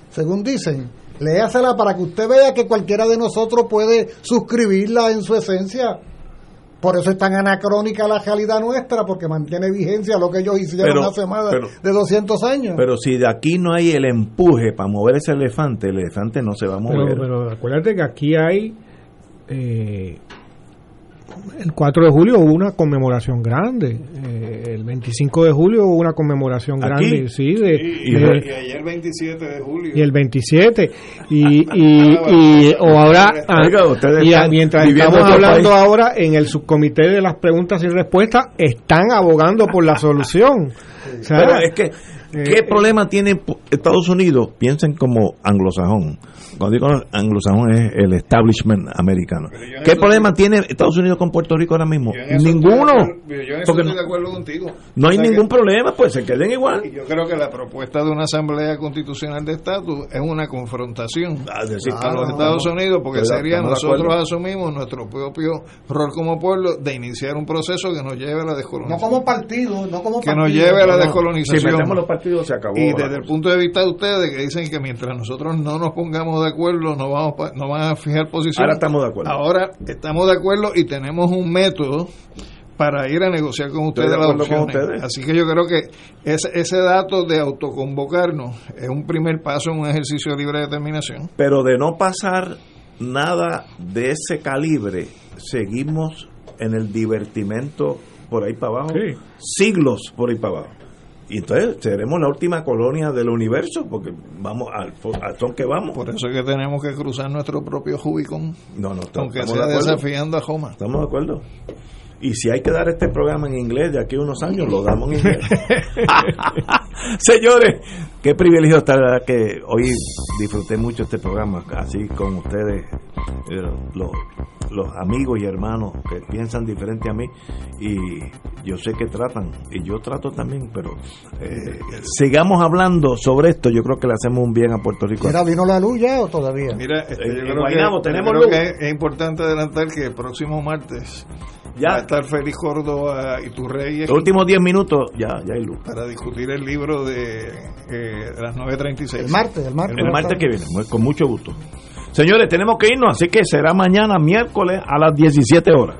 según dicen léasela para que usted vea que cualquiera de nosotros puede suscribirla en su esencia. Por eso es tan anacrónica la realidad nuestra, porque mantiene vigencia lo que ellos hicieron hace más de 200 años. Pero si de aquí no hay el empuje para mover ese elefante, el elefante no se va a mover. Pero, acuérdate que aquí hay eh, el 4 de julio hubo una conmemoración grande. Eh, el 25 de julio hubo una conmemoración grande. Sí, de, y, ayer el 27 de julio. Y el 27. Y, y, o ahora. Ah, y mientras estamos hablando ahora en el subcomité de las preguntas y respuestas, están abogando por la solución. Pero es que, ¿qué eh, problema tiene Estados Unidos? Piensen como anglosajón cuando digo anglosajón es el establishment americano. ¿Qué problema tiene Estados Unidos con Puerto Rico ahora mismo? Ninguno. Yo estoy de acuerdo contigo. No hay ningún problema, pues se queden igual. Yo creo que la propuesta de una asamblea constitucional de estatus es una confrontación ah, a los Estados Unidos, porque sería nosotros asumimos nuestro propio rol como pueblo de iniciar un proceso que nos lleve a la descolonización. No como partido, no como Que nos lleve a la descolonización. Si los partidos se acabó. Y desde el punto de vista de ustedes que dicen que mientras nosotros no nos pongamos de de acuerdo, no vamos no van a fijar posición. Ahora estamos de acuerdo. Ahora estamos de acuerdo y tenemos un método para ir a negociar con ustedes las opciones. Así que yo creo que ese, ese dato de autoconvocarnos es un primer paso en un ejercicio de libre determinación. Pero de no pasar nada de ese calibre, seguimos en el divertimento por ahí para abajo, Sí. siglos por ahí para abajo. Y entonces seremos la última colonia del universo, porque vamos al, al son que vamos. Por eso es que tenemos que cruzar nuestro propio Jubicón, No, no, estamos, aunque sea de desafiando a Joma. Estamos de acuerdo. Y si hay que dar este programa en inglés de aquí a unos años, lo damos en inglés. Señores, qué privilegio estar, verdad que hoy disfruté mucho este programa, así con ustedes, eh, los, los amigos y hermanos que piensan diferente a mí. Y yo sé que tratan, y yo trato también, pero eh, sigamos hablando sobre esto. Yo creo que le hacemos un bien a Puerto Rico. Mira, ¿vino la luz ya o todavía? Mira, este, yo en creo, Guaynabo que, tenemos yo creo luz. que es, importante adelantar que el próximo martes Ya. va a estar Félix Córdoba y Turreyes Los últimos 10 minutos, ya, ya hay luz. para discutir el libro de, eh, las 9.36. El martes, el martes. El martes que viene, con mucho gusto. Señores, tenemos que irnos, así que será mañana miércoles a las 17 horas.